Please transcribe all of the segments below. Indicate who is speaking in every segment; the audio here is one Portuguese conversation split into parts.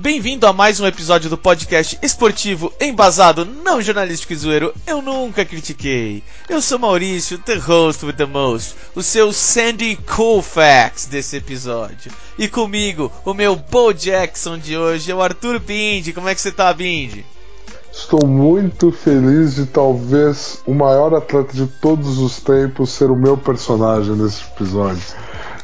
Speaker 1: Bem-vindo a mais um episódio do podcast esportivo embasado, não jornalístico e zoeiro. Eu nunca critiquei. Eu sou Maurício, the host with the most, o seu Sandy Colfax desse episódio. E comigo, o meu Bo Jackson de hoje é o Arthur Bindi. Como é que você tá, Bindi?
Speaker 2: Estou muito feliz de talvez o maior atleta de todos os tempos ser o meu personagem nesse episódio.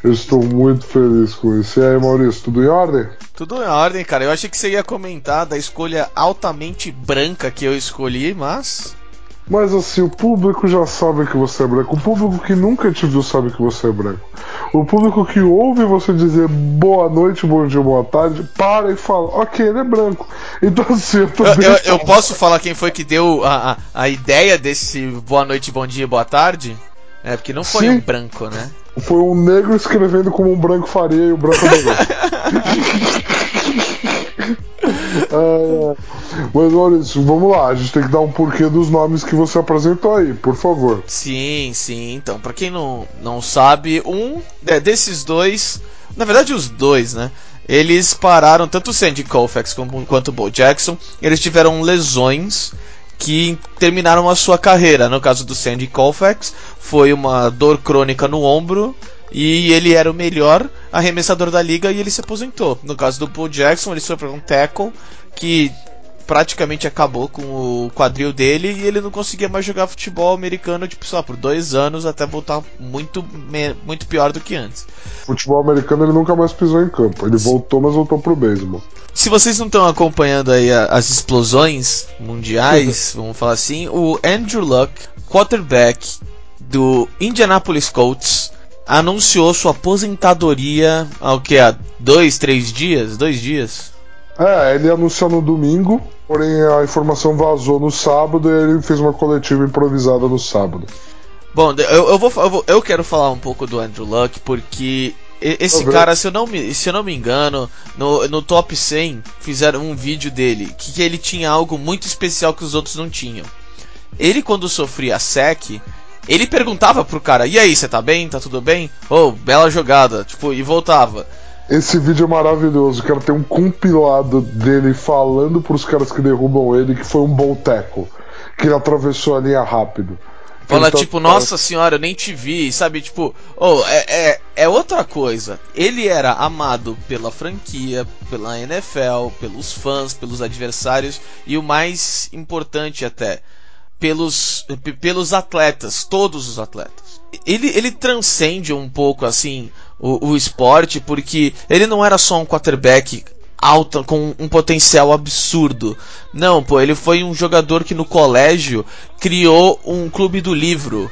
Speaker 2: Eu estou muito feliz com isso. E aí, Maurício, tudo em ordem?
Speaker 1: Tudo em ordem, cara. Eu achei que você ia comentar da escolha altamente branca que eu escolhi, mas.
Speaker 2: Mas assim, o público já sabe que você é branco. O público que nunca te viu sabe que você é branco. O público que ouve você dizer boa noite, bom dia, boa tarde, para e fala, ok, ele é branco. Então assim, eu tô
Speaker 1: Eu, eu, eu posso falar quem foi que deu a, a, a ideia desse boa noite, bom dia, boa tarde? É, porque não foi
Speaker 2: Sim.
Speaker 1: um branco, né?
Speaker 2: Foi um negro escrevendo como um branco faria e o branco adorou. É, mas Maurício, vamos lá, a gente tem que dar um porquê dos nomes que você apresentou aí, por favor.
Speaker 1: Sim, sim. Então, pra quem não, não sabe, um é, desses dois, na verdade os dois, né? Eles pararam, tanto o Sandy Koufax como, quanto o Bo Jackson, eles tiveram lesões que terminaram a sua carreira. No caso do Sandy Koufax, foi uma dor crônica no ombro e ele era o melhor arremessador da liga e ele se aposentou. No caso do Bo Jackson, ele sofreu um tackle que praticamente acabou com o quadril dele e ele não conseguia mais jogar futebol americano, tipo, só por dois anos até voltar muito, muito pior do que antes.
Speaker 2: Futebol americano ele nunca mais pisou em campo. Ele voltou, mas voltou pro beisebol.
Speaker 1: Se vocês não estão acompanhando aí as explosões mundiais, vamos falar assim, o Andrew Luck, quarterback do Indianapolis Colts, anunciou sua aposentadoria ao que há dois, três dias, dois dias.
Speaker 2: É, ele anunciou no domingo, porém a informação vazou no sábado e ele fez uma coletiva improvisada no sábado.
Speaker 1: Bom, eu, eu vou, eu vou- eu quero falar um pouco do Andrew Luck porque esse cara, se eu não me, se eu não me engano, no, no top 100 fizeram um vídeo dele que, que ele tinha algo muito especial que os outros não tinham. Ele quando sofria sec, ele perguntava pro cara: "E aí, você tá bem? Tá tudo bem?" "Oh, bela jogada." Tipo, e voltava.
Speaker 2: Esse vídeo é maravilhoso, cara. Tem um compilado dele falando pros caras que derrubam ele que foi um bom teco. Que ele atravessou a linha rápido.
Speaker 1: Fala
Speaker 2: tá-
Speaker 1: tipo, nossa senhora, eu nem te vi, sabe? Tipo, oh, é, é, é outra coisa. Ele era amado pela franquia, pela NFL, pelos fãs, pelos adversários e o mais importante até, pelos, pelos atletas, todos os atletas. Ele, ele transcende um pouco assim o, o esporte porque ele não era só um quarterback alta com um potencial absurdo. Não, pô, ele foi um jogador que no colégio criou um clube do livro.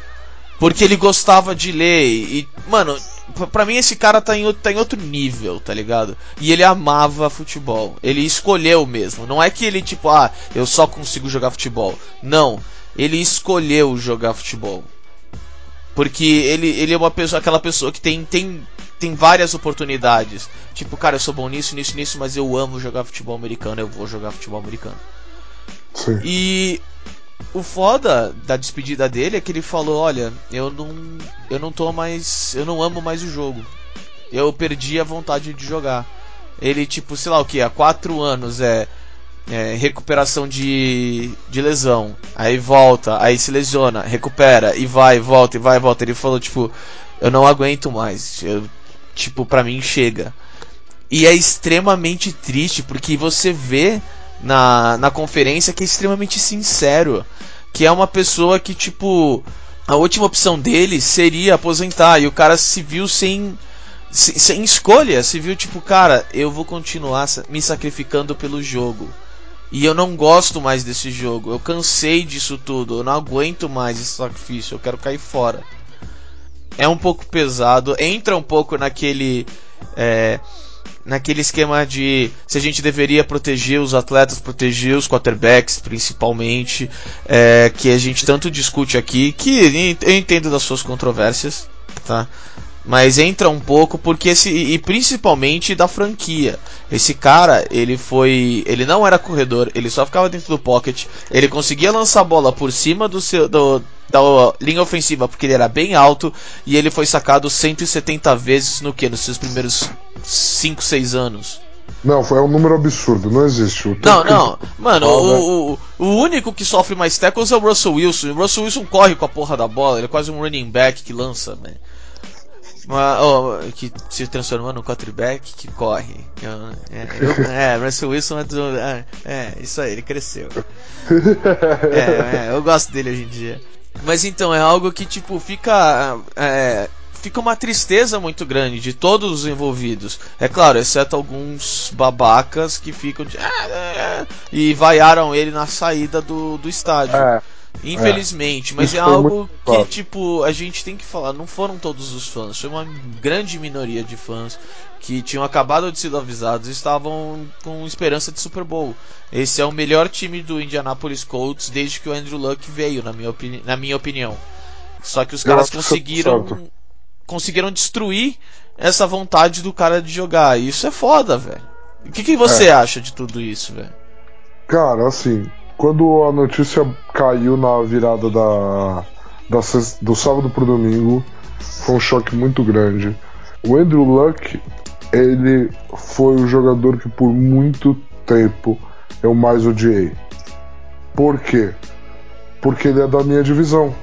Speaker 1: Porque ele gostava de ler e, mano, pra mim esse cara tá em, tá em outro nível, tá ligado? E ele amava futebol. Ele escolheu mesmo. Não é que ele, tipo, ah, eu só consigo jogar futebol. Não. Ele escolheu jogar futebol. Porque ele, ele é uma pessoa, aquela pessoa que tem, tem, tem várias oportunidades. Tipo, cara, eu sou bom nisso, nisso, nisso, mas eu amo jogar futebol americano, eu vou jogar futebol americano.
Speaker 2: Sim.
Speaker 1: E o foda da despedida dele é que ele falou, olha, eu não eu não tô mais, eu não amo mais o jogo. Eu perdi a vontade de jogar. Ele tipo, sei lá o que, há quatro anos é, é, recuperação de, de lesão, aí volta, aí se lesiona, recupera e vai, volta e vai, volta. Ele falou tipo, eu não aguento mais, eu, tipo pra mim chega. E é extremamente triste porque você vê na, na conferência que é extremamente sincero. Que é uma pessoa que, tipo, a última opção dele seria aposentar. E o cara se viu sem, sem, escolha. Se viu, tipo, cara, eu vou continuar me sacrificando pelo jogo. E eu não gosto mais desse jogo. Eu cansei disso tudo. Eu não aguento mais esse sacrifício. Eu quero cair fora. É um pouco pesado. Entra um pouco naquele. é, naquele esquema de se a gente deveria proteger os atletas, proteger os quarterbacks principalmente, é, que a gente tanto discute aqui, que eu entendo das suas controvérsias, tá? Mas entra um pouco porque esse e principalmente da franquia. Esse cara, ele foi, ele não era corredor, ele só ficava dentro do pocket, ele conseguia lançar a bola por cima do seu do, da linha ofensiva porque ele era bem alto e ele foi sacado 170 vezes no que nos seus primeiros 5, 6 anos.
Speaker 2: Não, foi um número absurdo, não existe. O
Speaker 1: Não, não. Mano, o, o, o único que sofre mais tackles é o Russell Wilson. O Russell Wilson corre com a porra da bola, ele é quase um running back que lança, né? Mas, ó, que se transformou num quarterback que corre. Eu- É, eu- é, Russell Wilson é do. É, é, isso aí, ele cresceu. É, é, eu gosto dele hoje em dia. Mas então, é algo que, tipo, fica. é, fica uma tristeza muito grande de todos os envolvidos. É claro, exceto alguns babacas que ficam de. "Ah, é, é", e vaiaram ele na saída do, do estádio.
Speaker 2: É,
Speaker 1: Infelizmente, mas
Speaker 2: Isso
Speaker 1: é algo que, tipo, a gente tem que falar. Não foram todos os fãs, foi uma grande minoria de fãs que tinham acabado de ser avisados e estavam com esperança de Super Bowl. Esse é o melhor time do Indianapolis Colts desde que o Andrew Luck veio, na minha, opini na minha opinião. Só que os caras conseguiram conseguiram destruir essa vontade do cara de jogar. Isso é foda, velho. O que, que você
Speaker 2: É.
Speaker 1: acha de tudo isso, velho?
Speaker 2: Cara, assim, quando a notícia caiu na virada da, da do sábado pro domingo, foi um choque muito grande. O Andrew Luck, ele foi o jogador que por muito tempo eu mais odiei. Por quê? Porque ele é da minha divisão.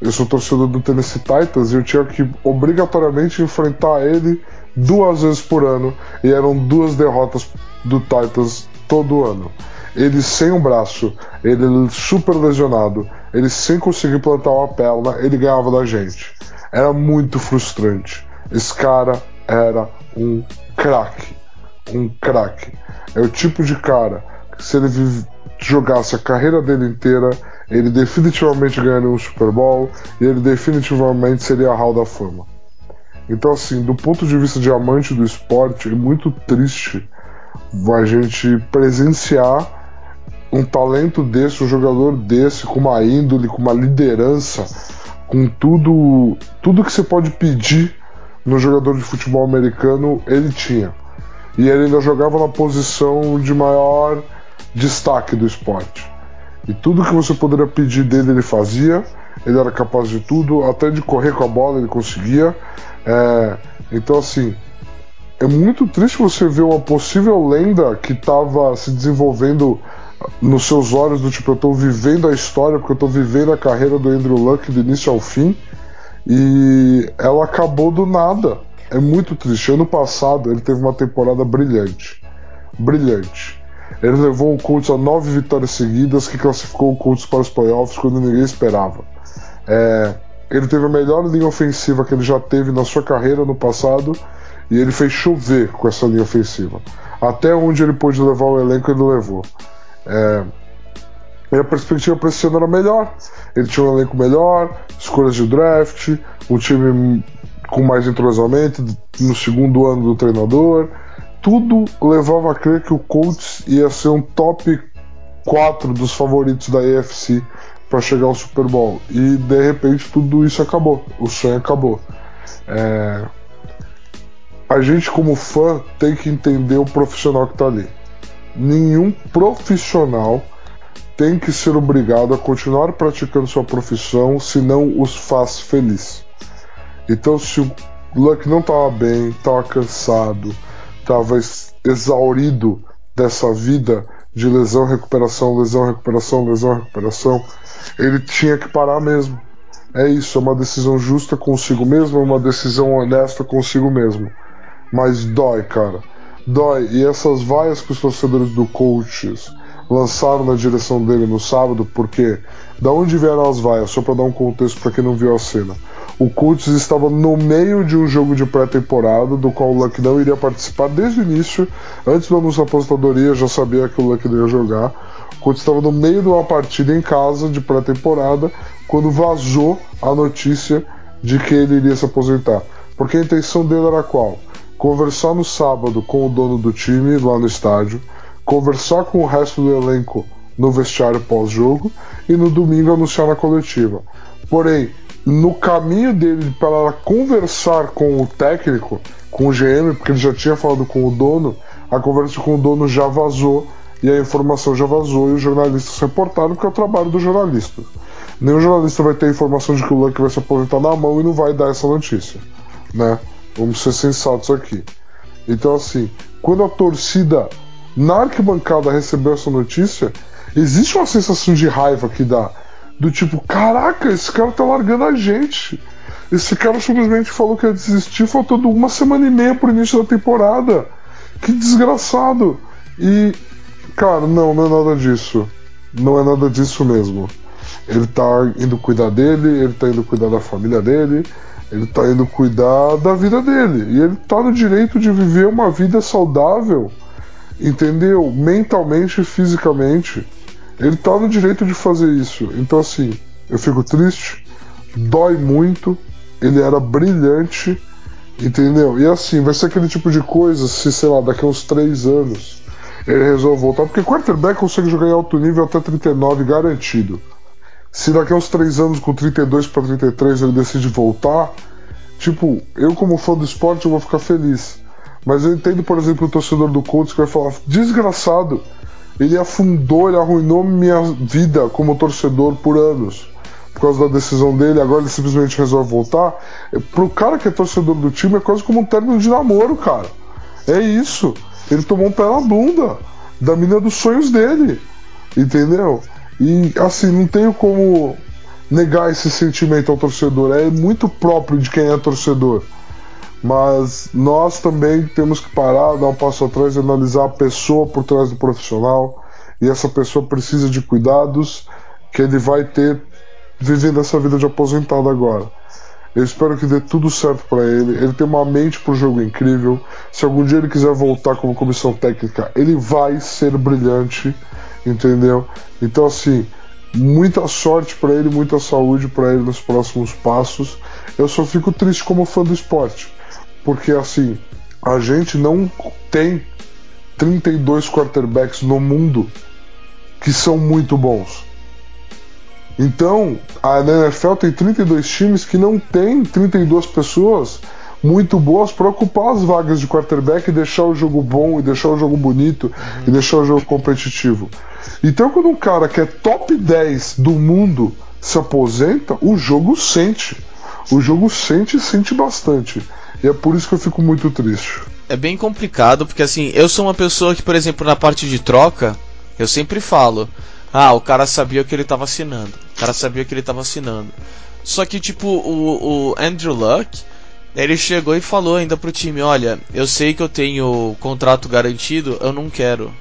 Speaker 2: Eu sou torcedor do Tennessee Titans e eu tinha que obrigatoriamente enfrentar ele duas vezes por ano e eram duas derrotas do Titans todo ano. Ele sem um braço, ele super lesionado, ele sem conseguir plantar uma perna, ele ganhava da gente. Era muito frustrante. Esse cara era um craque. Um craque. É o tipo de cara que se ele jogasse a carreira dele inteira, ele definitivamente ganharia um Super Bowl e ele definitivamente seria a Hall da Fama. Então, assim, do ponto de vista de amante do esporte, é muito triste a gente presenciar um talento desse, um jogador desse, com uma índole, com uma liderança, com tudo, tudo que você pode pedir no jogador de futebol americano, ele tinha. E ele ainda jogava na posição de maior destaque do esporte. E tudo que você poderia pedir dele, ele fazia. Ele era capaz de tudo, até de correr com a bola ele conseguia. É, então, assim, é muito triste você ver uma possível lenda que estava se desenvolvendo nos seus olhos, do tipo, eu estou vivendo a história, porque eu estou vivendo a carreira do Andrew Luck do início ao fim, e ela acabou do nada. É muito triste. Ano passado ele teve uma temporada brilhante. Brilhante. Ele levou o Colts a nove vitórias seguidas, que classificou o Colts para os playoffs quando ninguém esperava. É, ele teve a melhor linha ofensiva que ele já teve na sua carreira no passado e ele fez chover com essa linha ofensiva. Até onde ele pôde levar o elenco, ele levou. É, e a perspectiva para esse ano era melhor. Ele tinha um elenco melhor, escolhas de draft, um time com mais entrosamento no segundo ano do treinador. Tudo levava a crer que o Colts ia ser um top 4 dos favoritos da AFC para chegar ao Super Bowl. E de repente tudo isso acabou. O sonho acabou. É... A gente, como fã, tem que entender o profissional que está ali. Nenhum profissional tem que ser obrigado a continuar praticando sua profissão se não os faz feliz. Então, se o Luck não estava bem, estava cansado, estava exaurido dessa vida de lesão, recuperação, lesão, recuperação, lesão, recuperação, ele tinha que parar mesmo. É isso, é uma decisão justa consigo mesmo, é uma decisão honesta consigo mesmo. Mas dói, cara. Dói. E essas vaias que os torcedores do Coaches lançaram na direção dele no sábado, porque da onde vieram as vaias? Só para dar um contexto para quem não viu a cena. O Colts estava no meio de um jogo de pré-temporada, do qual o Luck não iria participar desde o início. Antes do anúncio da aposentadoria, já sabia que o Luck não ia jogar. O Colts estava no meio de uma partida em casa de pré-temporada, quando vazou a notícia de que ele iria se aposentar. Porque a intenção dele era qual? Conversar no sábado com o dono do time lá no estádio, conversar com o resto do elenco no vestiário pós-jogo e no domingo anunciar na coletiva. Porém, no caminho dele para conversar com o técnico, com o GM, porque ele já tinha falado com o dono, a conversa com o dono já vazou e a informação já vazou e os jornalistas reportaram porque é o trabalho do jornalista. Nenhum jornalista vai ter informação de que o Luck vai se aposentar na mão e não vai dar essa notícia, né? Vamos ser sensatos aqui. Então, assim, quando a torcida na arquibancada recebeu essa notícia, existe uma sensação de raiva que dá. Do tipo, caraca, esse cara tá largando a gente. Esse cara simplesmente falou que ia desistir faltando uma semana e meia pro início da temporada. Que desgraçado. E, cara, não, não é nada disso. Não é nada disso mesmo. Ele tá indo cuidar dele, ele tá indo cuidar da família dele, ele tá indo cuidar da vida dele. E ele tá no direito de viver uma vida saudável, entendeu? Mentalmente e fisicamente. Ele tá no direito de fazer isso. Então, assim, eu fico triste, dói muito. Ele era brilhante, entendeu? E assim, vai ser aquele tipo de coisa se, sei lá, daqui a uns três anos ele resolve voltar. Porque quarterback consegue jogar em alto nível até 39 garantido. Se daqui a uns 3 anos, com 32 para 33, ele decide voltar, tipo, eu como fã do esporte eu vou ficar feliz. Mas eu entendo, por exemplo, o torcedor do Colts que vai falar: desgraçado, ele afundou, ele arruinou minha vida como torcedor por anos. Por causa da decisão dele, agora ele simplesmente resolve voltar. Pro cara que é torcedor do time, é quase como um término de namoro, cara. É isso. Ele tomou um pé na bunda da menina dos sonhos dele. Entendeu? E assim, não tenho como negar esse sentimento ao torcedor. É muito próprio de quem é torcedor. Mas nós também temos que parar, dar um passo atrás e analisar a pessoa por trás do profissional. E essa pessoa precisa de cuidados que ele vai ter vivendo essa vida de aposentado agora. Eu espero que dê tudo certo para ele. Ele tem uma mente pro jogo incrível. Se algum dia ele quiser voltar como comissão técnica, ele vai ser brilhante entendeu? Então assim, muita sorte para ele, muita saúde para ele nos próximos passos. Eu só fico triste como fã do esporte, porque assim, a gente não tem 32 quarterbacks no mundo que são muito bons. Então, a NFL tem 32 times que não tem 32 pessoas muito boas para ocupar as vagas de quarterback e deixar o jogo bom, e deixar o jogo bonito, uhum. e deixar o jogo competitivo. Então, quando um cara que é top 10 do mundo se aposenta, o jogo sente. O jogo sente e sente bastante. E é por isso que eu fico muito triste.
Speaker 1: É bem complicado, porque assim, eu sou uma pessoa que, por exemplo, na parte de troca, eu sempre falo: ah, o cara sabia o que ele estava assinando. O cara sabia o que ele estava assinando. Só que, tipo, o, o Andrew Luck, ele chegou e falou ainda pro time: olha, eu sei que eu tenho contrato garantido, eu não quero.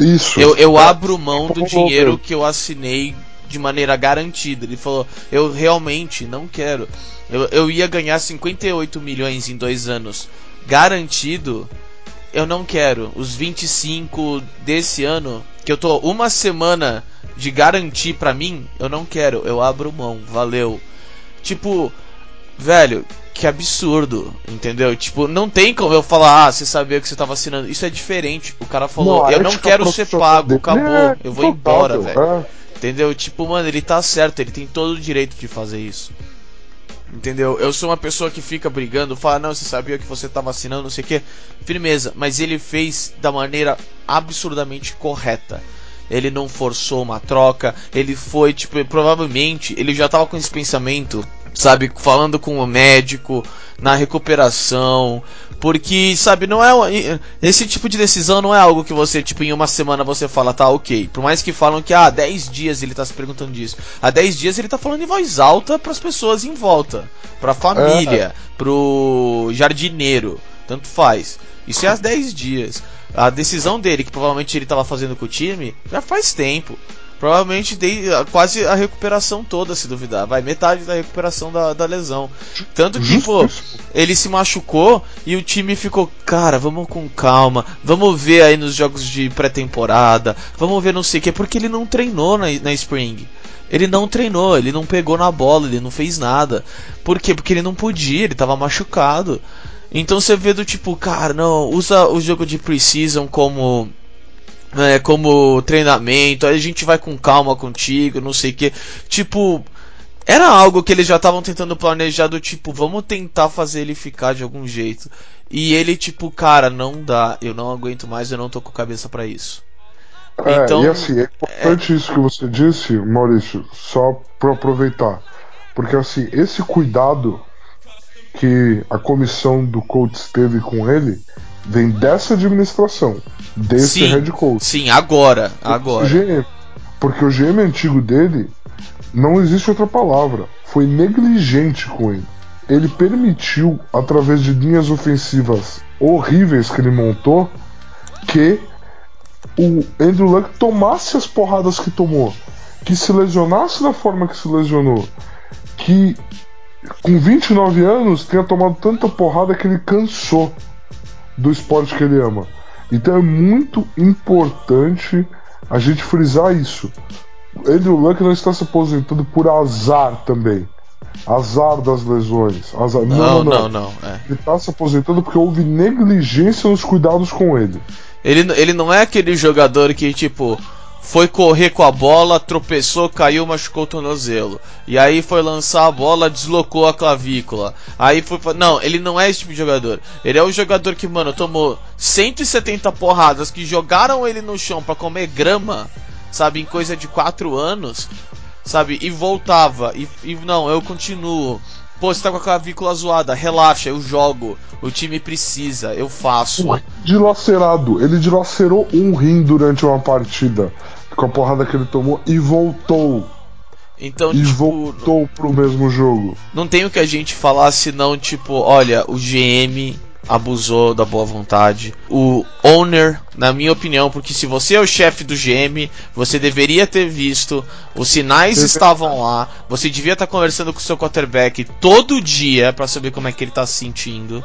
Speaker 2: Isso.
Speaker 1: Eu, eu abro mão do dinheiro que eu assinei de maneira garantida. Ele falou: Eu realmente não quero. Eu, eu ia ganhar 58 milhões em dois anos garantido. Eu não quero. Os 25 desse ano, que eu tô uma semana de garantir para mim, eu não quero. Eu abro mão. Valeu. Tipo, velho, que absurdo, entendeu? Tipo, não tem como eu falar, ah, você sabia que você tava assinando. Isso é diferente. O cara falou, não, eu não quero ser pago, acabou, é, eu vou embora, velho. É. Entendeu? Tipo, mano, ele tá certo, ele tem todo o direito de fazer isso. Entendeu? Eu sou uma pessoa que fica brigando, fala, não, você sabia que você tava assinando, não sei o que. Firmeza, mas ele fez da maneira absurdamente correta. Ele não forçou uma troca, ele foi, tipo, provavelmente, ele já tava com esse pensamento sabe, falando com o médico, na recuperação, porque, sabe, não é esse tipo de decisão não é algo que você, tipo, em uma semana você fala, tá, OK. Por mais que falam que ah, 10 dias ele tá se perguntando disso. Há 10 dias ele tá falando em voz alta para as pessoas em volta, para a família, é. pro jardineiro, tanto faz. Isso é há 10 dias. A decisão dele, que provavelmente ele estava fazendo com o time, já faz tempo. Provavelmente dei quase a recuperação toda, se duvidar. Vai, metade da recuperação da, da lesão. Tanto que, pô, ele se machucou e o time ficou, cara, vamos com calma, vamos ver aí nos jogos de pré-temporada, vamos ver não sei o que, porque ele não treinou na, na Spring. Ele não treinou, ele não pegou na bola, ele não fez nada. Por quê? Porque ele não podia, ele tava machucado. Então você vê do tipo, cara, não, usa o jogo de Precision como é, como treinamento, aí a gente vai com calma contigo, não sei o que. Tipo, era algo que eles já estavam tentando planejar do tipo, vamos tentar fazer ele ficar de algum jeito. E ele tipo, cara, não dá, eu não aguento mais, eu não tô com cabeça para isso.
Speaker 2: É, então, e assim, é importante é... isso que você disse, Maurício, só para aproveitar. Porque assim, esse cuidado que a comissão do Colts teve com ele vem dessa administração, desse
Speaker 1: sim,
Speaker 2: head coach.
Speaker 1: Sim, agora, agora.
Speaker 2: GM, porque o GM antigo dele não existe outra palavra. Foi negligente com ele. Ele permitiu, através de linhas ofensivas horríveis que ele montou, que o Andrew Luck tomasse as porradas que tomou, que se lesionasse da forma que se lesionou, que com 29 anos tenha tomado tanta porrada que ele cansou do esporte que ele ama. Então é muito importante a gente frisar isso. Andrew Luck não está se aposentando por azar também. Azar das lesões. Azar...
Speaker 1: Não, não, não. não, não é.
Speaker 2: Ele está se aposentando porque houve negligência nos cuidados com ele.
Speaker 1: Ele, ele não é aquele jogador que, tipo, foi correr com a bola, tropeçou, caiu, machucou o tornozelo. E aí foi lançar a bola, deslocou a clavícula. Aí foi. Não, ele não é esse tipo de jogador. Ele é o jogador que, mano, tomou 170 porradas que jogaram ele no chão para comer grama sabe, em coisa de quatro anos, sabe, e voltava, e, e não, eu continuo. Pô, você tá com a clavícula zoada, relaxa, eu jogo. O time precisa, eu faço.
Speaker 2: Dilacerado, ele dilacerou um rim durante uma partida com a porrada que ele tomou e voltou.
Speaker 1: Então,
Speaker 2: e
Speaker 1: tipo,
Speaker 2: voltou pro mesmo jogo.
Speaker 1: Não tem o que a gente falar senão, tipo, olha, o GM abusou da boa vontade. O owner, na minha opinião, porque se você é o chefe do GM, você deveria ter visto, os sinais estavam lá, você devia estar conversando com o seu quarterback todo dia para saber como é que ele tá se sentindo.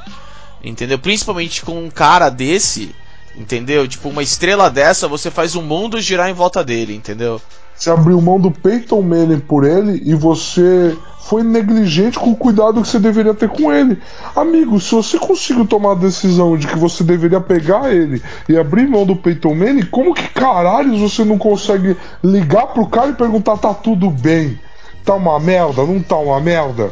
Speaker 1: Entendeu? Principalmente com um cara desse, entendeu? Tipo, uma estrela dessa, você faz o mundo girar em volta dele, entendeu?
Speaker 2: Você abriu mão do Peyton Manning por ele e você foi negligente com o cuidado que você deveria ter com ele. Amigo, se você conseguiu tomar a decisão de que você deveria pegar ele e abrir mão do Peyton Manning, como que caralho você não consegue ligar pro cara e perguntar tá tudo bem? Tá uma merda? Não tá uma merda?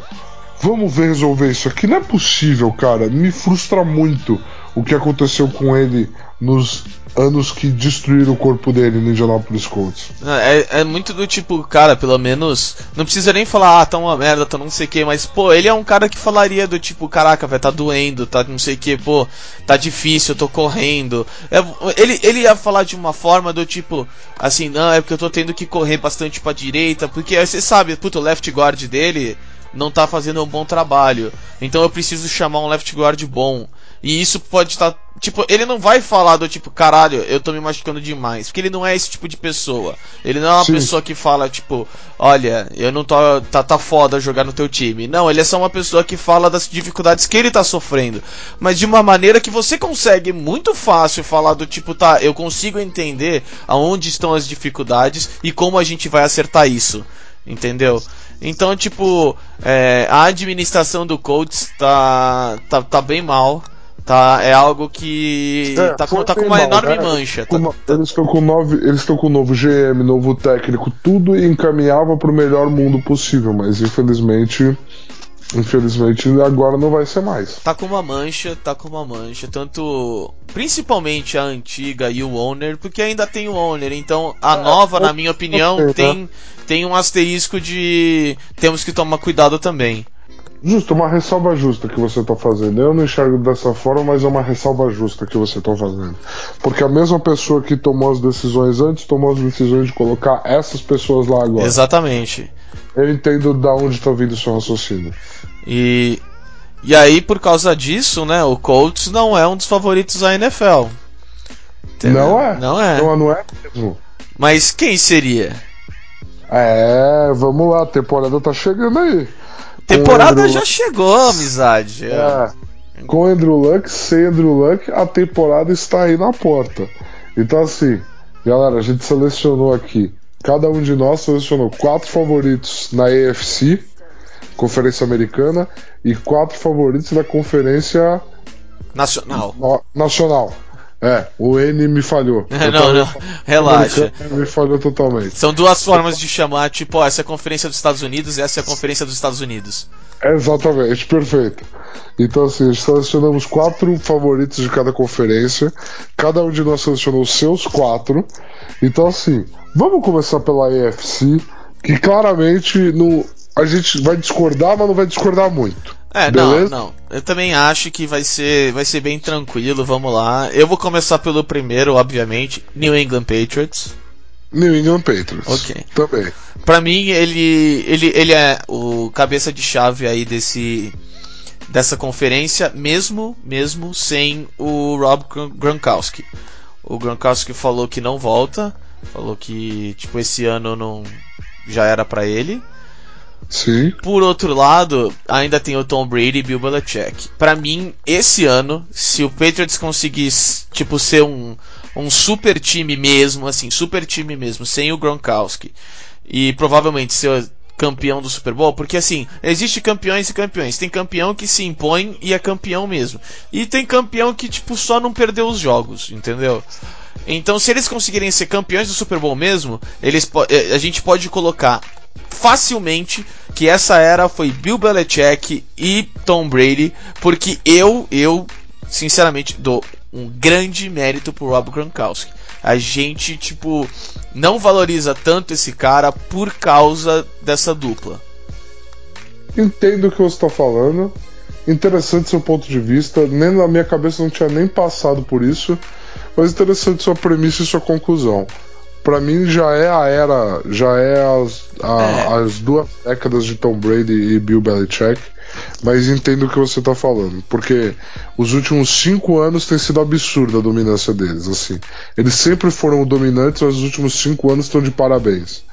Speaker 2: Vamos ver resolver isso aqui. Não é possível, cara. Me frustra muito o que aconteceu com ele nos anos que destruíram o corpo dele no Indianapolis Colts.
Speaker 1: É, é muito do tipo, cara, pelo menos. Não precisa nem falar, ah, tá uma merda, tá não sei o que, mas, pô, ele é um cara que falaria do tipo, caraca, velho, tá doendo, tá não sei o que, pô, tá difícil, eu tô correndo. É, ele, ele ia falar de uma forma do tipo, assim, não, é porque eu tô tendo que correr bastante pra direita, porque você sabe, puto, o left guard dele não tá fazendo um bom trabalho. Então eu preciso chamar um left guard bom. E isso pode estar. Tipo, ele não vai falar do tipo, caralho, eu tô me machucando demais. Porque ele não é esse tipo de pessoa. Ele não é uma Sim. pessoa que fala, tipo, olha, eu não tô. Tá, tá foda jogar no teu time. Não, ele é só uma pessoa que fala das dificuldades que ele tá sofrendo. Mas de uma maneira que você consegue muito fácil falar do tipo, tá, eu consigo entender aonde estão as dificuldades e como a gente vai acertar isso. Entendeu? Então, tipo, é, a administração do Colts tá, tá, tá bem mal. Tá, é algo que é, tá, com, tá com uma mal, enorme né? mancha. Tá,
Speaker 2: eles estão com nove, eles estão com novo GM, novo técnico, tudo encaminhava para o melhor mundo possível, mas infelizmente Infelizmente agora não vai ser mais.
Speaker 1: Tá com uma mancha, tá com uma mancha. Tanto. Principalmente a antiga e o owner, porque ainda tem o owner. Então a é, nova, na minha opinião, né? tem, tem um asterisco de. Temos que tomar cuidado também.
Speaker 2: Justo, uma ressalva justa que você está fazendo. Eu não enxergo dessa forma, mas é uma ressalva justa que você está fazendo. Porque a mesma pessoa que tomou as decisões antes tomou as decisões de colocar essas pessoas lá agora.
Speaker 1: Exatamente.
Speaker 2: Eu entendo da onde está vindo o seu raciocínio.
Speaker 1: E, e aí, por causa disso, né, o Colts não é um dos favoritos da NFL.
Speaker 2: Entendeu? Não é.
Speaker 1: Não é.
Speaker 2: Não, não é mesmo.
Speaker 1: Mas quem seria?
Speaker 2: É, vamos lá, a temporada tá chegando aí.
Speaker 1: Temporada já chegou, amizade. É.
Speaker 2: Com Andrew Luck, sem Andrew Luck, a temporada está aí na porta. Então, assim, galera, a gente selecionou aqui. Cada um de nós selecionou quatro favoritos na AFC, Conferência Americana, e quatro favoritos da Conferência
Speaker 1: Nacional.
Speaker 2: No, nacional. É, o N me falhou.
Speaker 1: Não,
Speaker 2: tava
Speaker 1: não, relaxa.
Speaker 2: Me falhou totalmente.
Speaker 1: São duas formas de chamar, tipo, ó, essa é a conferência dos Estados Unidos e essa é a conferência dos Estados Unidos.
Speaker 2: Exatamente, perfeito. Então, assim, selecionamos quatro favoritos de cada conferência. Cada um de nós selecionou os seus quatro. Então, assim, vamos começar pela EFC, que claramente no, a gente vai discordar, mas não vai discordar muito.
Speaker 1: É,
Speaker 2: Beleza?
Speaker 1: não, não. Eu também acho que vai ser, vai ser bem tranquilo, vamos lá. Eu vou começar pelo primeiro, obviamente, New England Patriots.
Speaker 2: New England Patriots.
Speaker 1: Ok.
Speaker 2: Também.
Speaker 1: Pra mim, ele, ele, ele é o cabeça de chave aí desse dessa conferência, mesmo mesmo sem o Rob Gron- Gronkowski. O Gronkowski falou que não volta, falou que tipo esse ano não já era pra ele.
Speaker 2: Sim.
Speaker 1: Por outro lado, ainda tem o Tom Brady e Bill Belichick. Pra mim, esse ano, se o Patriots conseguisse, tipo, ser um, um super time mesmo, assim, super time mesmo, sem o Gronkowski, e provavelmente ser campeão do Super Bowl, porque assim, existe campeões e campeões. Tem campeão que se impõe e é campeão mesmo. E tem campeão que, tipo, só não perdeu os jogos, entendeu? Então, se eles conseguirem ser campeões do Super Bowl mesmo, eles eh, a gente pode colocar facilmente que essa era foi Bill Belichick e Tom Brady, porque eu, eu, sinceramente, dou um grande mérito pro Rob Gronkowski. A gente, tipo, não valoriza tanto esse cara por causa dessa dupla.
Speaker 2: Entendo o que você está falando. Interessante seu ponto de vista. Nem na minha cabeça não tinha nem passado por isso. Mas interessante sua premissa e sua conclusão. Pra mim já é a era, já é as, a-
Speaker 1: É.
Speaker 2: as duas décadas de Tom Brady e Bill Belichick. Mas entendo o que você tá falando, porque os últimos cinco anos tem sido absurda a dominância deles. Assim, eles sempre foram dominantes, mas os últimos cinco anos estão de parabéns.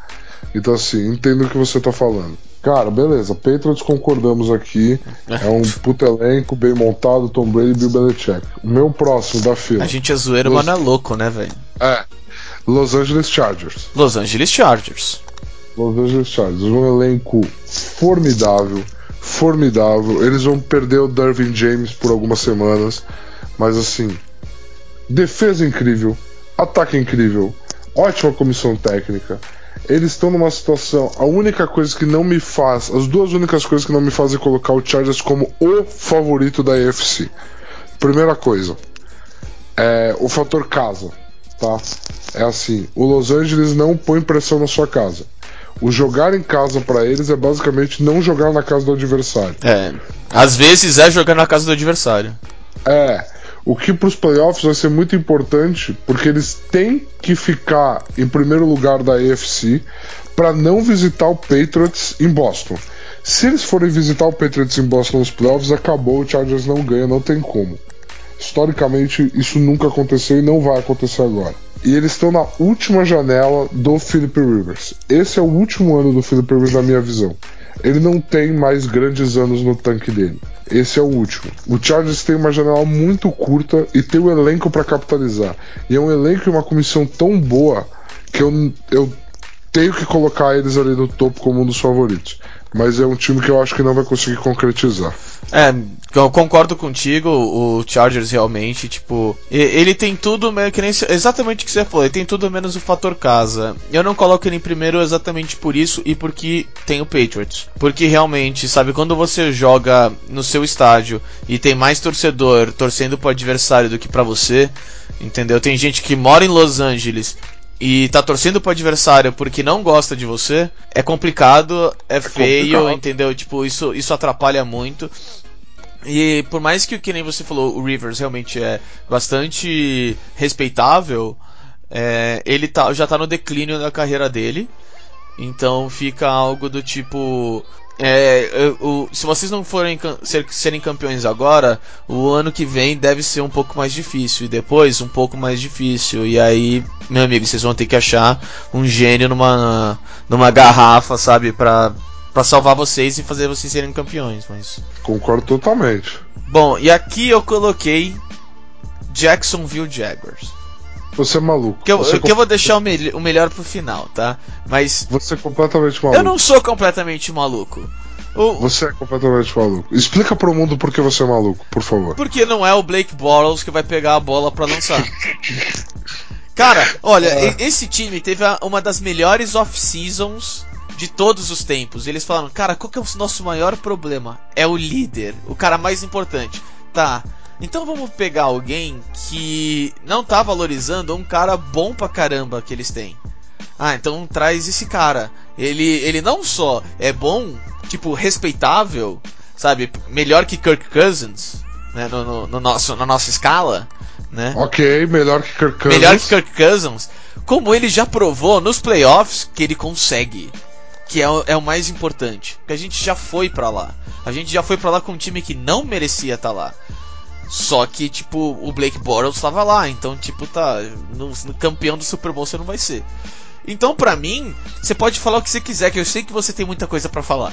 Speaker 2: Então, assim, entendo o que você tá falando. Cara, beleza. Patriots concordamos aqui. É um puto elenco, bem montado, Tom Brady e Bill Belichick. O meu próximo da fila.
Speaker 1: A gente é zoeiro, mas não é louco, né, velho?
Speaker 2: É. Los Angeles Chargers.
Speaker 1: Los Angeles Chargers.
Speaker 2: Los Angeles Chargers. Um elenco formidável. Formidável. Eles vão perder o Dervin James por algumas semanas. Mas assim. Defesa incrível. Ataque incrível. Ótima comissão técnica. Eles estão numa situação. A única coisa que não me faz. As duas únicas coisas que não me fazem colocar o Chargers como o favorito da AFC. Primeira coisa. É o fator casa. Tá? É assim. O Los Angeles não põe pressão na sua casa. O jogar em casa pra eles é basicamente não jogar na casa do adversário.
Speaker 1: É. Às vezes é jogar na casa do adversário.
Speaker 2: É. O que pros playoffs vai ser muito importante, porque eles têm que ficar em primeiro lugar da AFC para não visitar o Patriots em Boston. Se eles forem visitar o Patriots em Boston nos playoffs, acabou, o Chargers não ganha, não tem como. Historicamente, isso nunca aconteceu e não vai acontecer agora. E eles estão na última janela do Philip Rivers. Esse é o último ano do Philip Rivers, na minha visão. Ele não tem mais grandes anos no tanque dele. Esse é o último. O Chargers tem uma janela muito curta e tem o elenco para capitalizar. E é um elenco e uma comissão tão boa que eu, eu tenho que colocar eles ali no topo como um dos favoritos. Mas é um time que eu acho que não vai conseguir concretizar.
Speaker 1: É, eu concordo contigo, o Chargers realmente, tipo, ele tem tudo, que nem exatamente o que você falou, ele tem tudo menos o fator casa. Eu não coloco ele em primeiro exatamente por isso e porque tem o Patriots. Porque realmente, sabe, quando você joga no seu estádio e tem mais torcedor torcendo pro adversário do que pra você, entendeu? Tem gente que mora em Los Angeles e tá torcendo pro adversário porque não gosta de você, é complicado, é, feio,
Speaker 2: complicado.
Speaker 1: entendeu? Tipo, isso, isso atrapalha muito. E por mais que, que nem você falou, o Rivers realmente é bastante respeitável, é, ele tá, já tá no declínio da carreira dele. Então fica algo do tipo. É, o- se vocês não forem ser- serem campeões agora, o ano que vem deve ser um pouco mais difícil. E depois um pouco mais difícil. E aí, meu amigo, vocês vão ter que achar um gênio numa, numa garrafa, sabe? Pra, pra salvar vocês e fazer vocês serem campeões. Mas.
Speaker 2: Concordo totalmente.
Speaker 1: Bom, e aqui eu coloquei Jacksonville Jaguars.
Speaker 2: Você é maluco.
Speaker 1: Que eu,
Speaker 2: você,
Speaker 1: que eu vou deixar o, mel- o melhor pro final, tá? Mas
Speaker 2: você é completamente maluco.
Speaker 1: eu não sou completamente maluco. O-
Speaker 2: Você é completamente maluco. Explica pro mundo por que você é maluco, por favor.
Speaker 1: Porque não é o Blake Bortles que vai pegar a bola pra lançar. Cara, olha,
Speaker 2: É.
Speaker 1: esse time teve uma das melhores off-seasons de todos os tempos. Eles falaram, cara, qual que é o nosso maior problema? É o líder, o cara mais importante. Tá, então vamos pegar alguém que não tá valorizando um cara bom pra caramba que eles têm. Ah, então traz esse cara. Ele, ele não só é bom, tipo, respeitável, sabe? Melhor que Kirk Cousins, né? No, no- no nosso, na nossa escala, né?
Speaker 2: Ok, melhor que Kirk Cousins.
Speaker 1: Melhor que Kirk Cousins. Como ele já provou nos playoffs que ele consegue. Que é o, é o mais importante. Que a gente já foi pra lá. A gente já foi pra lá com um time que não merecia estar lá. Só que, tipo, o Blake Bortles estava lá. Então, tipo, tá. No, no campeão do Super Bowl você não vai ser. Então, pra mim, você pode falar o que você quiser, que eu sei que você tem muita coisa pra falar.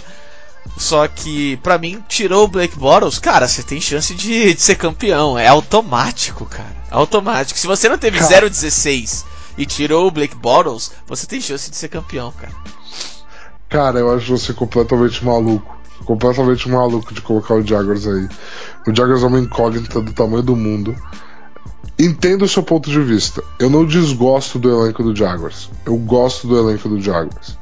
Speaker 1: Só que, pra mim, tirou o Blake Bortles, cara, você tem chance de, de ser campeão. É automático, cara. Automático. Se você não teve
Speaker 2: Cara.
Speaker 1: 0,16 e tirou o Blake Bortles, você tem chance de ser campeão, cara.
Speaker 2: Cara, eu acho você completamente maluco. Completamente maluco de colocar o Jaguars aí. O Jaguars é uma incógnita do tamanho do mundo. Entendo o seu ponto de vista. Eu não desgosto do elenco do Jaguars. Eu gosto do elenco do Jaguars.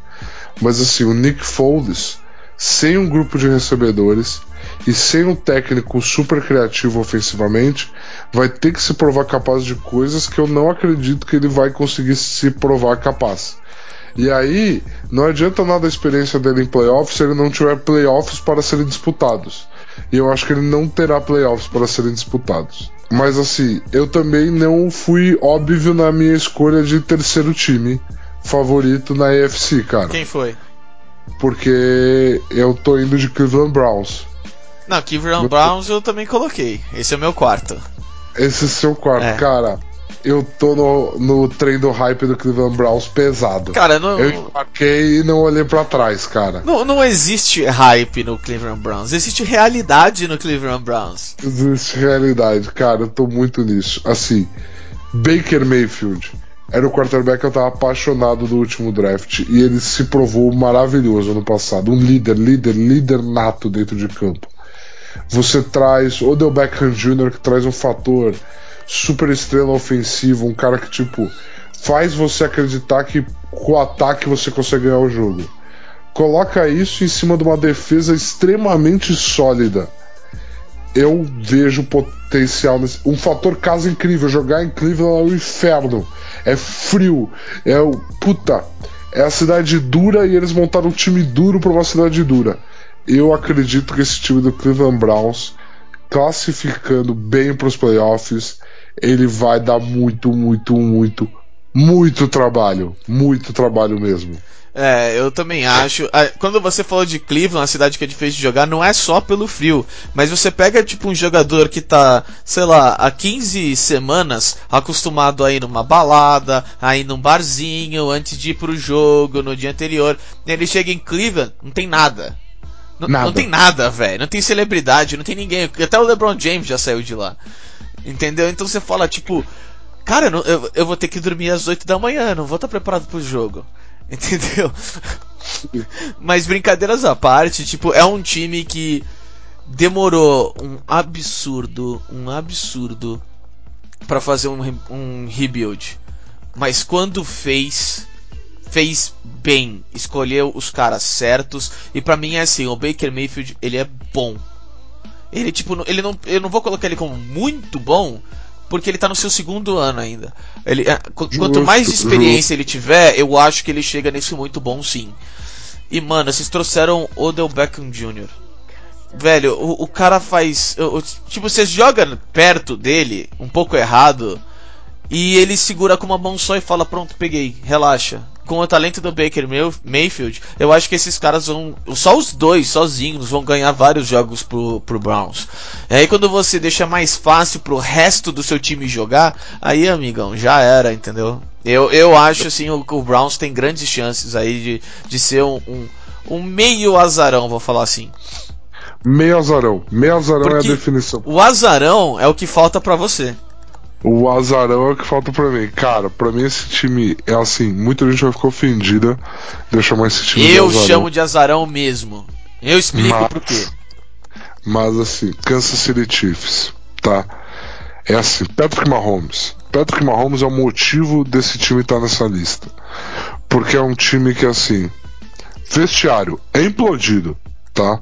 Speaker 2: Mas assim, o Nick Foles, sem um grupo de recebedores e sem um técnico super criativo ofensivamente, vai ter que se provar capaz de coisas que eu não acredito que ele vai conseguir se provar capaz. E aí, não adianta nada a experiência dele em playoffs se ele não tiver playoffs para serem disputados. E eu acho que ele não terá playoffs para serem disputados. Mas assim, eu também não fui óbvio na minha escolha de terceiro time favorito na AFC, cara.
Speaker 1: Quem foi?
Speaker 2: Porque eu tô indo de Cleveland Browns.
Speaker 1: Não, Cleveland Browns eu também coloquei. Esse é o meu quarto.
Speaker 2: Esse é seu quarto,
Speaker 1: É.
Speaker 2: cara. Eu tô no, no trem do hype do Cleveland Browns pesado.
Speaker 1: Cara, não,
Speaker 2: Eu embarquei e não olhei pra trás, cara.
Speaker 1: não, não existe hype no Cleveland Browns. Existe realidade no Cleveland Browns.
Speaker 2: Existe realidade, cara. Eu tô muito nisso. Assim, Baker Mayfield era o quarterback que eu tava apaixonado do último draft. E ele se provou maravilhoso ano passado. Um líder, líder, líder nato dentro de campo. Você traz Odell Beckham Jr., que traz um fator super estrela ofensivo, um cara que, tipo, faz você acreditar que com o ataque você consegue ganhar o jogo. Coloca isso em cima de uma defesa extremamente sólida. Eu vejo potencial nesse. Um fator casa incrível. Jogar em Cleveland é um inferno. É frio. É o. Puta. É a cidade dura e eles montaram um time duro pra uma cidade dura. Eu acredito que esse time do Cleveland Browns, classificando bem pros playoffs, ele vai dar muito, muito, muito, muito trabalho. Muito trabalho mesmo.
Speaker 1: É, eu também acho. Ah, Quando você falou de Cleveland, a cidade que é difícil de jogar, não é só pelo frio. Mas você pega, tipo, um jogador que tá, sei lá, há 15 semanas acostumado a ir numa balada, a ir num barzinho, antes de ir pro jogo, no dia anterior. Ele chega em Cleveland, não tem nada. N-
Speaker 2: Nada.
Speaker 1: Não tem nada, velho. Não tem celebridade, não tem ninguém. Até o LeBron James já saiu de lá. Entendeu? Então você fala, tipo, cara, eu, eu, vou ter que dormir às 8 da manhã, não vou estar preparado pro jogo. Entendeu? Mas brincadeiras à parte, tipo, é um time que demorou um absurdo, um absurdo pra fazer um, um rebuild. Mas quando fez, fez bem, escolheu os caras certos e pra mim é assim, o Baker Mayfield, ele é bom. Ele tipo, ele não, eu não vou colocar ele como muito bom, porque ele tá no seu segundo ano ainda. Ele, é, qu- quanto
Speaker 2: Justo,
Speaker 1: mais experiência ele tiver, eu acho que ele chega nesse muito bom sim. E mano, vocês trouxeram Odell Beckham Jr. Velho, o, o cara faz. o- o- tipo, você joga perto dele, um pouco errado, e ele segura com uma mão só e fala: Pronto, peguei, relaxa. Com o talento do Baker May- Mayfield, eu acho que esses caras vão. Só os dois, sozinhos, vão ganhar vários jogos pro, pro Browns. E aí, quando você deixa mais fácil pro resto do seu time jogar, aí, amigão, já era, entendeu? Eu, eu acho assim, o, o Browns tem grandes chances aí de, de ser um, um, um meio azarão, vou falar assim.
Speaker 2: Meio azarão. Meio azarão
Speaker 1: Porque-
Speaker 2: é a definição.
Speaker 1: O azarão é o que falta pra você.
Speaker 2: O azarão é o que falta pra mim. Cara, pra mim esse time é assim, muita gente vai ficar ofendida de eu chamar esse time de
Speaker 1: Eu
Speaker 2: azarão.
Speaker 1: chamo de azarão mesmo. Eu explico
Speaker 2: Mas-
Speaker 1: por quê.
Speaker 2: Mas assim, Kansas City Chiefs, tá? É assim, Patrick Mahomes. Patrick Mahomes é o motivo desse time estar nessa lista. Porque é um time que assim, vestiário é implodido, tá?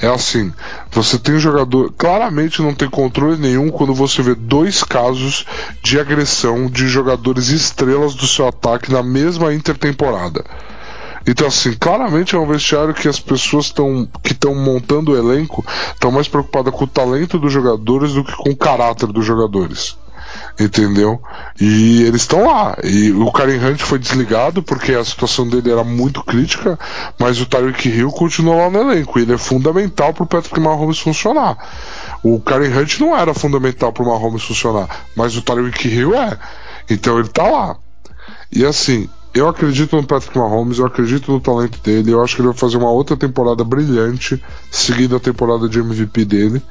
Speaker 2: É assim, você tem um jogador, claramente não tem controle nenhum quando você vê dois casos de agressão de jogadores estrelas do seu ataque na mesma intertemporada. Então, assim, claramente é um vestiário que as pessoas estão que estão montando o elenco estão mais preocupadas com o talento dos jogadores do que com o caráter dos jogadores. Entendeu? E eles estão lá. E o Karen Hunt foi desligado porque a situação dele era muito crítica, mas o Tyreek Hill continua lá no elenco. Ele é fundamental para o Patrick Mahomes funcionar. O Karen Hunt não era fundamental para o Mahomes funcionar, mas o Tyreek Hill é. Então ele tá lá. E assim, eu acredito no Patrick Mahomes, eu acredito no talento dele, eu acho que ele vai fazer uma outra temporada brilhante, seguindo a temporada de MVP dele.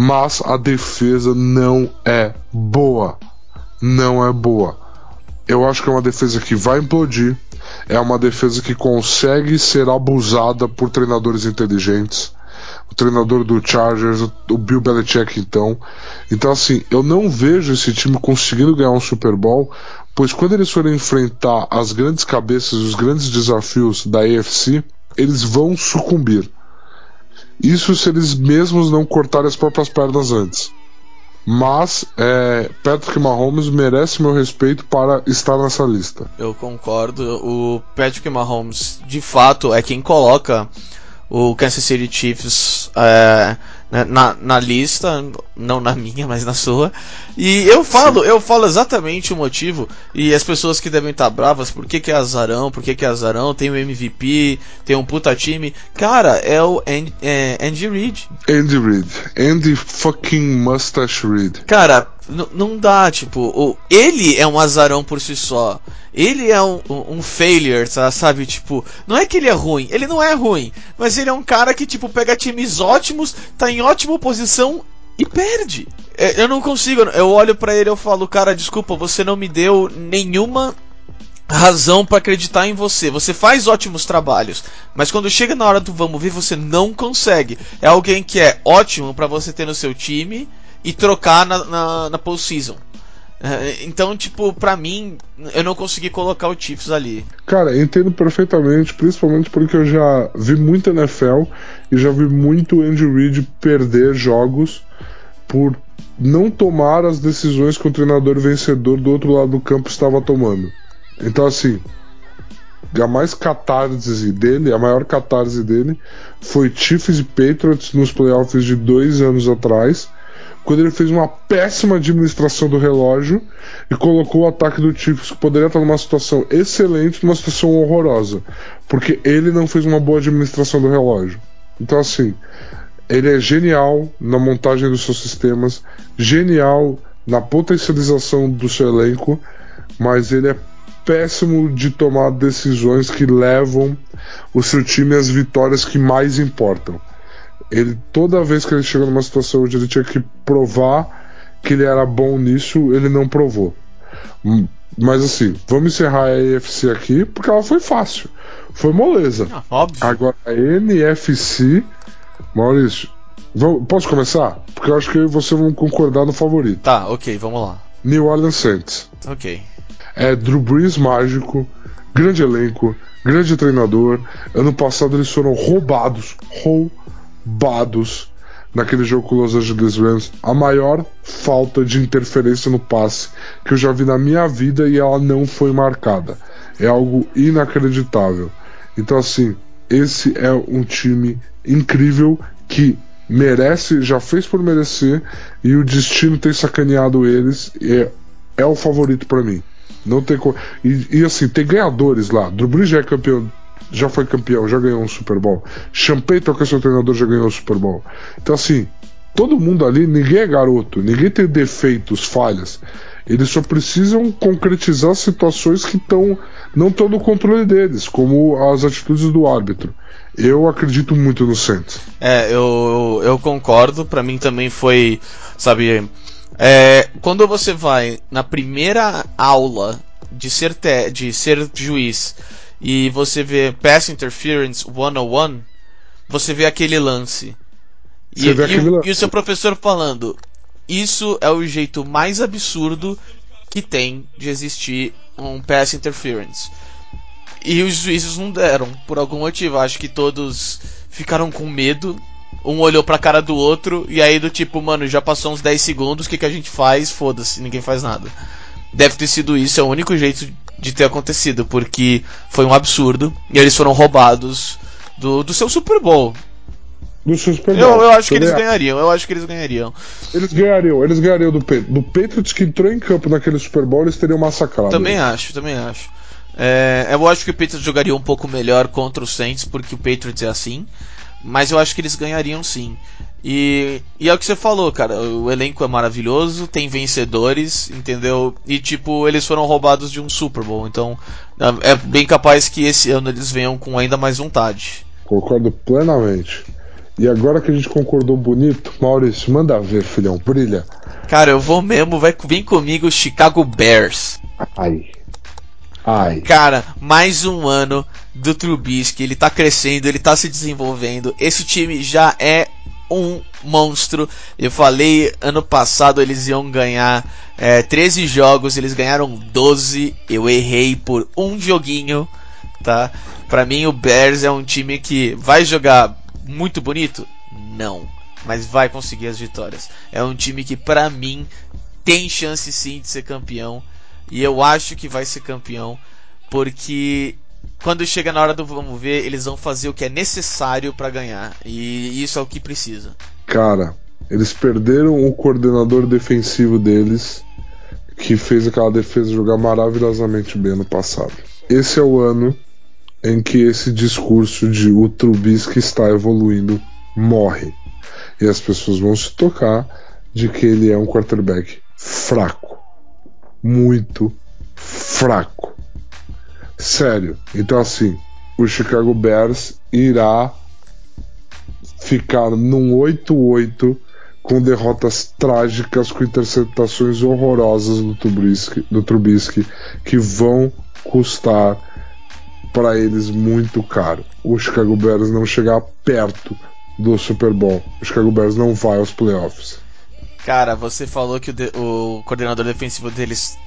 Speaker 2: Mas a defesa não é boa. Não é boa. Eu acho que é uma defesa que vai implodir. É uma defesa que consegue ser abusada por treinadores inteligentes. O treinador do Chargers, o- Bill Belichick, então. Então, assim, eu não vejo esse time conseguindo ganhar um Super Bowl, pois quando eles forem enfrentar as grandes cabeças, os grandes desafios da AFC, eles vão sucumbir. Isso se eles mesmos não cortarem as próprias pernas antes. Mas é, Patrick Mahomes merece meu respeito para estar nessa lista.
Speaker 1: Eu concordo. O Patrick Mahomes, de fato, é quem coloca o Kansas City Chiefs é, na, na lista, não na minha, mas na sua. E eu falo, eu falo exatamente o motivo. E as pessoas que devem estar bravas, por que, que é azarão, por que, que é azarão, tem o MVP, tem um puta time. Cara, é o Andy, é, Andy Reid.
Speaker 2: Andy Reid. Andy fucking Mustache Reid.
Speaker 1: Cara, não dá, tipo, ele é um azarão por si só. Ele é um, um, um failure, sa- sabe? Tipo, não é que ele é ruim, ele não é ruim, mas ele é um cara que, tipo, pega times ótimos, tá em ótima posição e perde. É, Eu não consigo, eu olho pra ele e falo, cara, desculpa, você não me deu nenhuma razão pra acreditar em você. Você faz ótimos trabalhos, mas quando chega na hora do vamos ver, você não consegue. É alguém que é ótimo pra você ter no seu time e trocar na, na, na postseason. É, Então, tipo, pra mim, eu não consegui colocar o Chiefs ali.
Speaker 2: Cara, entendo perfeitamente, principalmente porque eu já vi muito NFL e já vi muito Andy Reid perder jogos por não tomar as decisões que o treinador vencedor do outro lado do campo estava tomando. Então, assim, a mais catarse dele, a maior catarse dele, foi Chiefs e Patriots nos playoffs de dois anos atrás, quando ele fez uma péssima administração do relógio e colocou o ataque do Chiefs, que poderia estar numa situação excelente, numa situação horrorosa, porque ele não fez uma boa administração do relógio. Então, assim, ele é genial na montagem dos seus sistemas, genial na potencialização do seu elenco, mas ele é péssimo de tomar decisões que levam o seu time às vitórias que mais importam. Ele toda vez que ele chegou numa situação onde ele tinha que provar que ele era bom nisso, ele não provou. Hum, Mas assim, vamos encerrar a EFC aqui porque ela foi fácil. Foi moleza.
Speaker 1: Ah, óbvio.
Speaker 2: Agora a NFC, Maurício, vamos- posso começar? Porque eu acho que eu e você vão concordar no favorito.
Speaker 1: Tá, ok, vamos lá.
Speaker 2: New Orleans Saints.
Speaker 1: Ok.
Speaker 2: É Drew Brees mágico, grande elenco, grande treinador. Ano passado eles foram roubados, roubados naquele jogo com os Los Angeles Rams. A maior falta de interferência no passe que eu já vi na minha vida e ela não foi marcada. É algo inacreditável. Então assim, esse é um time incrível que merece, já fez por merecer e o destino tem sacaneado eles. É, é o favorito pra mim. Não tem co... e, e assim, tem ganhadores lá. Drew Brees já é campeão, já foi campeão, já ganhou um Super Bowl. Champagne, que é seu treinador, já ganhou um Super Bowl. Então assim, todo mundo ali, ninguém é garoto, ninguém tem defeitos, falhas. Eles só precisam concretizar situações que estão não estão no controle deles, como as atitudes do árbitro. Eu acredito muito no Saints.
Speaker 1: É, eu, eu, concordo. Pra mim também foi, sabe, é, quando você vai na primeira aula de ser te, de ser juiz e você vê pass interference 101, você vê aquele lance. E,
Speaker 2: Você vê
Speaker 1: e
Speaker 2: aquele
Speaker 1: o-
Speaker 2: lance.
Speaker 1: e o seu professor falando: Isso é o jeito mais absurdo que tem de existir um pass interference. E os juízes não deram, por algum motivo. Acho que todos ficaram com medo. Um olhou pra cara do outro, e aí do tipo, mano, já passou uns 10 segundos, o que, que a gente faz? Foda-se, ninguém faz nada. Deve ter sido isso, é o único jeito de ter acontecido, porque foi um absurdo, e eles foram roubados do, do seu Super Bowl.
Speaker 2: Do seu Super
Speaker 1: Eu,
Speaker 2: Bowl.
Speaker 1: eu acho que eles ganhariam, eu acho que eles ganhariam.
Speaker 2: Eles ganhariam, eles ganhariam do. Do Patriots que entrou em campo naquele Super Bowl, eles teriam massacrado.
Speaker 1: Também
Speaker 2: eles.
Speaker 1: acho, também acho. É, eu acho que o Patriots jogaria um pouco melhor contra o Saints, porque o Patriots é assim. Mas eu acho que eles ganhariam sim. E, e é o que você falou, cara. O elenco é maravilhoso, tem vencedores, entendeu? E tipo, eles foram roubados de um Super Bowl. Então é bem capaz que esse ano eles venham com ainda mais vontade.
Speaker 2: Concordo plenamente. E agora que a gente concordou bonito, Maurício, manda ver, filhão, brilha.
Speaker 1: Cara, eu vou mesmo, vai, vem comigo Chicago Bears.
Speaker 2: Ai. Ai.
Speaker 1: Cara, mais um ano do Trubisky, ele tá crescendo, ele tá se desenvolvendo. Esse time já é um monstro. Eu falei ano passado eles iam ganhar é, 13 jogos, eles ganharam 12. Eu errei por um joguinho, tá? Pra mim o Bears é um time que vai jogar muito bonito? Não, mas vai conseguir as vitórias. É um time que pra mim tem chance sim de ser campeão. E eu acho que vai ser campeão, porque quando chega na hora do vamos ver, eles vão fazer o que é necessário pra ganhar. E isso é o que precisa.
Speaker 2: Cara, eles perderam o coordenador defensivo deles, que fez aquela defesa jogar maravilhosamente bem no passado. Esse é o ano em que esse discurso de o Trubisky está evoluindo morre. E as pessoas vão se tocar de que ele é um quarterback fraco. Muito fraco. Sério. Então assim, o Chicago Bears irá ficar num 8-8 com derrotas trágicas, com interceptações horrorosas do Trubisky, do Trubisky que vão custar para eles muito caro. O Chicago Bears não chegar perto do Super Bowl. O Chicago Bears não vai aos playoffs.
Speaker 1: Cara, você falou que o, de- o coordenador defensivo deles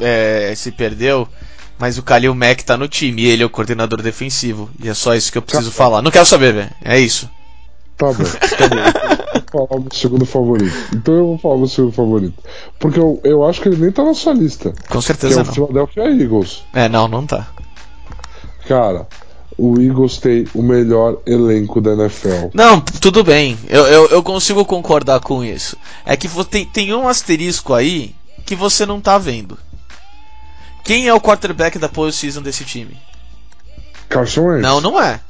Speaker 1: é, se perdeu, mas o Khalil Mack tá no time e ele é o coordenador defensivo. E é só isso que eu preciso falar. Não quero saber, velho. É isso.
Speaker 2: Tá bom, tá bom. Vou falar segundo favorito. Então eu vou falar o segundo favorito. Porque eu, eu acho que ele nem tá na sua lista.
Speaker 1: Com
Speaker 2: Que é
Speaker 1: certeza
Speaker 2: o
Speaker 1: não.
Speaker 2: Philadelphia Eagles.
Speaker 1: É, não, não tá.
Speaker 2: Cara, o Eagles tem o melhor elenco da NFL.
Speaker 1: Não, tudo bem. Eu, eu, eu consigo concordar com isso. É que tem, tem um asterisco aí que você não tá vendo. Quem é o quarterback da postseason desse time?
Speaker 2: Carson Wentz.
Speaker 1: Não, não é.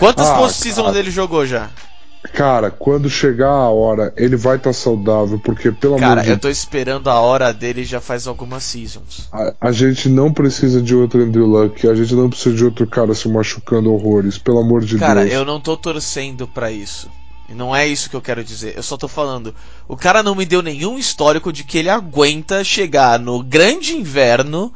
Speaker 1: Quantas
Speaker 2: Ah,
Speaker 1: postseasons
Speaker 2: cara.
Speaker 1: ele jogou já?
Speaker 2: Cara, quando chegar a hora, ele vai estar saudável, porque pelo
Speaker 1: Cara,
Speaker 2: amor de
Speaker 1: eu tô esperando a hora dele já faz algumas seasons.
Speaker 2: a, a gente não precisa de outro Andrew Luck, a gente não precisa de outro cara se machucando horrores, pelo amor de
Speaker 1: Cara,
Speaker 2: Deus.
Speaker 1: eu não tô torcendo pra isso. Não é isso que eu quero dizer. Eu só tô falando. O cara não me deu nenhum histórico de que ele aguenta chegar no grande inverno,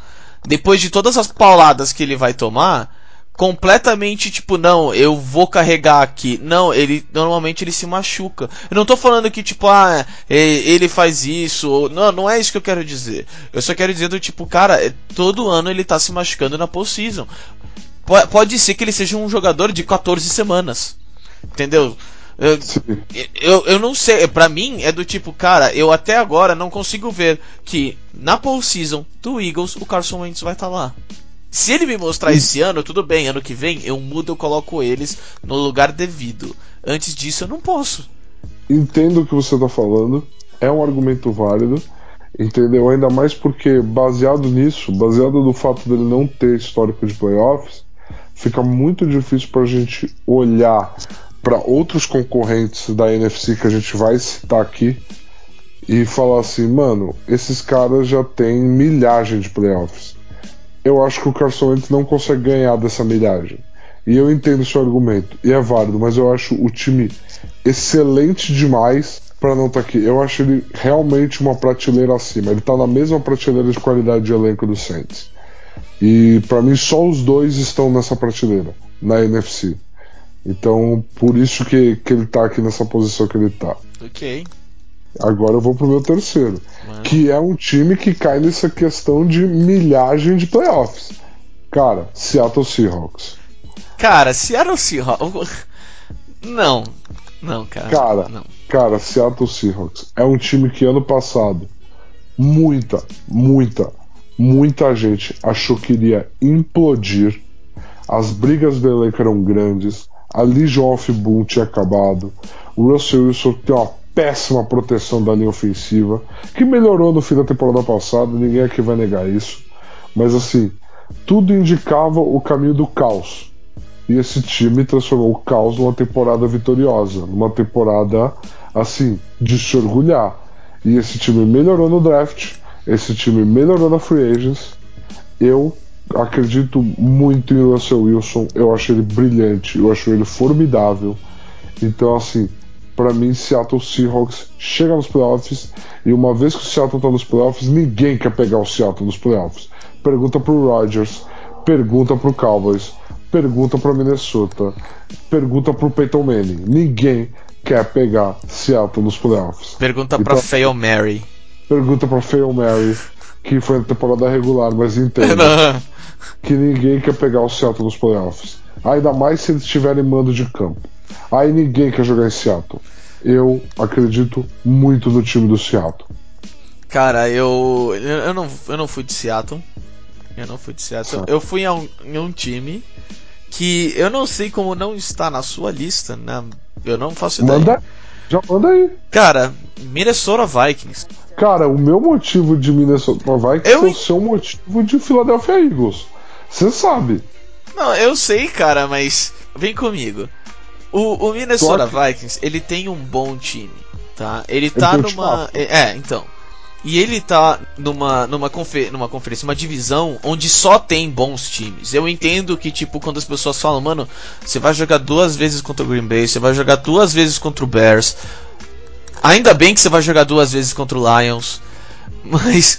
Speaker 1: depois de todas as pauladas que ele vai tomar, completamente tipo, não, eu vou carregar aqui. Não, ele normalmente ele se machuca. Eu não tô falando que tipo, ah, ele faz isso, ou, não, não é isso que eu quero dizer. Eu só quero dizer do tipo, cara, é, todo ano ele tá se machucando na postseason. Po- Pode ser que ele seja um jogador de 14 semanas. Entendeu? Eu, eu, eu não sei, pra mim é do tipo, cara, eu até agora não consigo ver que na postseason do Eagles o Carson Wentz vai estar lá. Se ele me mostrar esse ano, tudo bem, ano que vem eu mudo, eu coloco eles no lugar devido. Antes disso eu não posso.
Speaker 2: Entendo o que você tá falando, é um argumento válido, entendeu? Ainda mais porque, baseado nisso, baseado no fato dele não ter histórico de playoffs, fica muito difícil pra gente olhar para outros concorrentes da NFC que a gente vai citar aqui e falar assim, mano, esses caras já têm milhagem de playoffs. Eu acho que o Carson Wentz não consegue ganhar dessa milhagem. E eu entendo seu argumento, e é válido, mas eu acho o time excelente demais para não estar aqui. Eu acho ele realmente uma prateleira acima. Ele tá na mesma prateleira de qualidade de elenco do Saints. E para mim só os dois estão nessa prateleira, na NFC. Então, por isso que, que ele tá aqui nessa posição que ele tá.
Speaker 1: Ok.
Speaker 2: Agora eu vou pro meu terceiro,
Speaker 1: Mano.
Speaker 2: que é um time que cai nessa questão de milhagem de playoffs. Cara, Seattle Seahawks.
Speaker 1: Cara, Seattle Seahawks. Não. Não, cara.
Speaker 2: Cara,
Speaker 1: Não.
Speaker 2: cara, Seattle Seahawks é um time que ano passado muita, muita, muita gente achou que iria implodir. As brigas do elenco eram grandes. A Legion of Boom tinha acabado. O Russell Wilson tem uma péssima proteção da linha ofensiva, que melhorou no fim da temporada passada, ninguém aqui vai negar isso. Mas assim, tudo indicava o caminho do caos. E esse time transformou o caos numa temporada vitoriosa, numa temporada assim, de se orgulhar. E esse time melhorou no draft, esse time melhorou na free agents. Eu acredito muito em Russell Wilson, eu acho ele brilhante, eu acho ele formidável. Então, assim, para mim, Seattle Seahawks chega nos playoffs e uma vez que o Seattle tá nos playoffs, ninguém quer pegar o Seattle nos playoffs. Pergunta pro Rodgers, pergunta pro Cowboys, pergunta pro Minnesota, pergunta pro Peyton Manning. Ninguém quer pegar Seattle nos playoffs.
Speaker 1: Pergunta
Speaker 2: Então-
Speaker 1: pra Fail Mary.
Speaker 2: Pergunta pra Fail Mary, que foi na temporada regular, mas entenda que ninguém quer pegar o Seattle nos playoffs. Ainda mais se eles tiverem mando de campo. Aí ninguém quer jogar em Seattle. Eu acredito muito no time do Seattle.
Speaker 1: Cara, eu, eu não eu não fui de Seattle. Eu não fui de Seattle.
Speaker 2: Certo.
Speaker 1: Eu fui a um, em um time que eu não sei como não está na sua lista, né? Eu não faço ideia.
Speaker 2: Manda, já manda aí.
Speaker 1: Cara, Minnesota Vikings.
Speaker 2: Cara, o meu motivo de Minnesota Vikings
Speaker 1: Eu
Speaker 2: é o seu motivo de Philadelphia Eagles. Você sabe.
Speaker 1: Não, eu sei, cara, mas vem comigo. O, o Minnesota Vikings, ele tem um bom time, tá? Ele tá
Speaker 2: um
Speaker 1: numa.
Speaker 2: timaço.
Speaker 1: É, então. E ele tá numa, numa, confer, numa conferência, uma divisão onde só tem bons times. Eu entendo que, tipo, quando as pessoas falam, mano, você vai jogar duas vezes contra o Green Bay, você vai jogar duas vezes contra o Bears. Ainda bem que você vai jogar duas vezes contra o Lions. Mas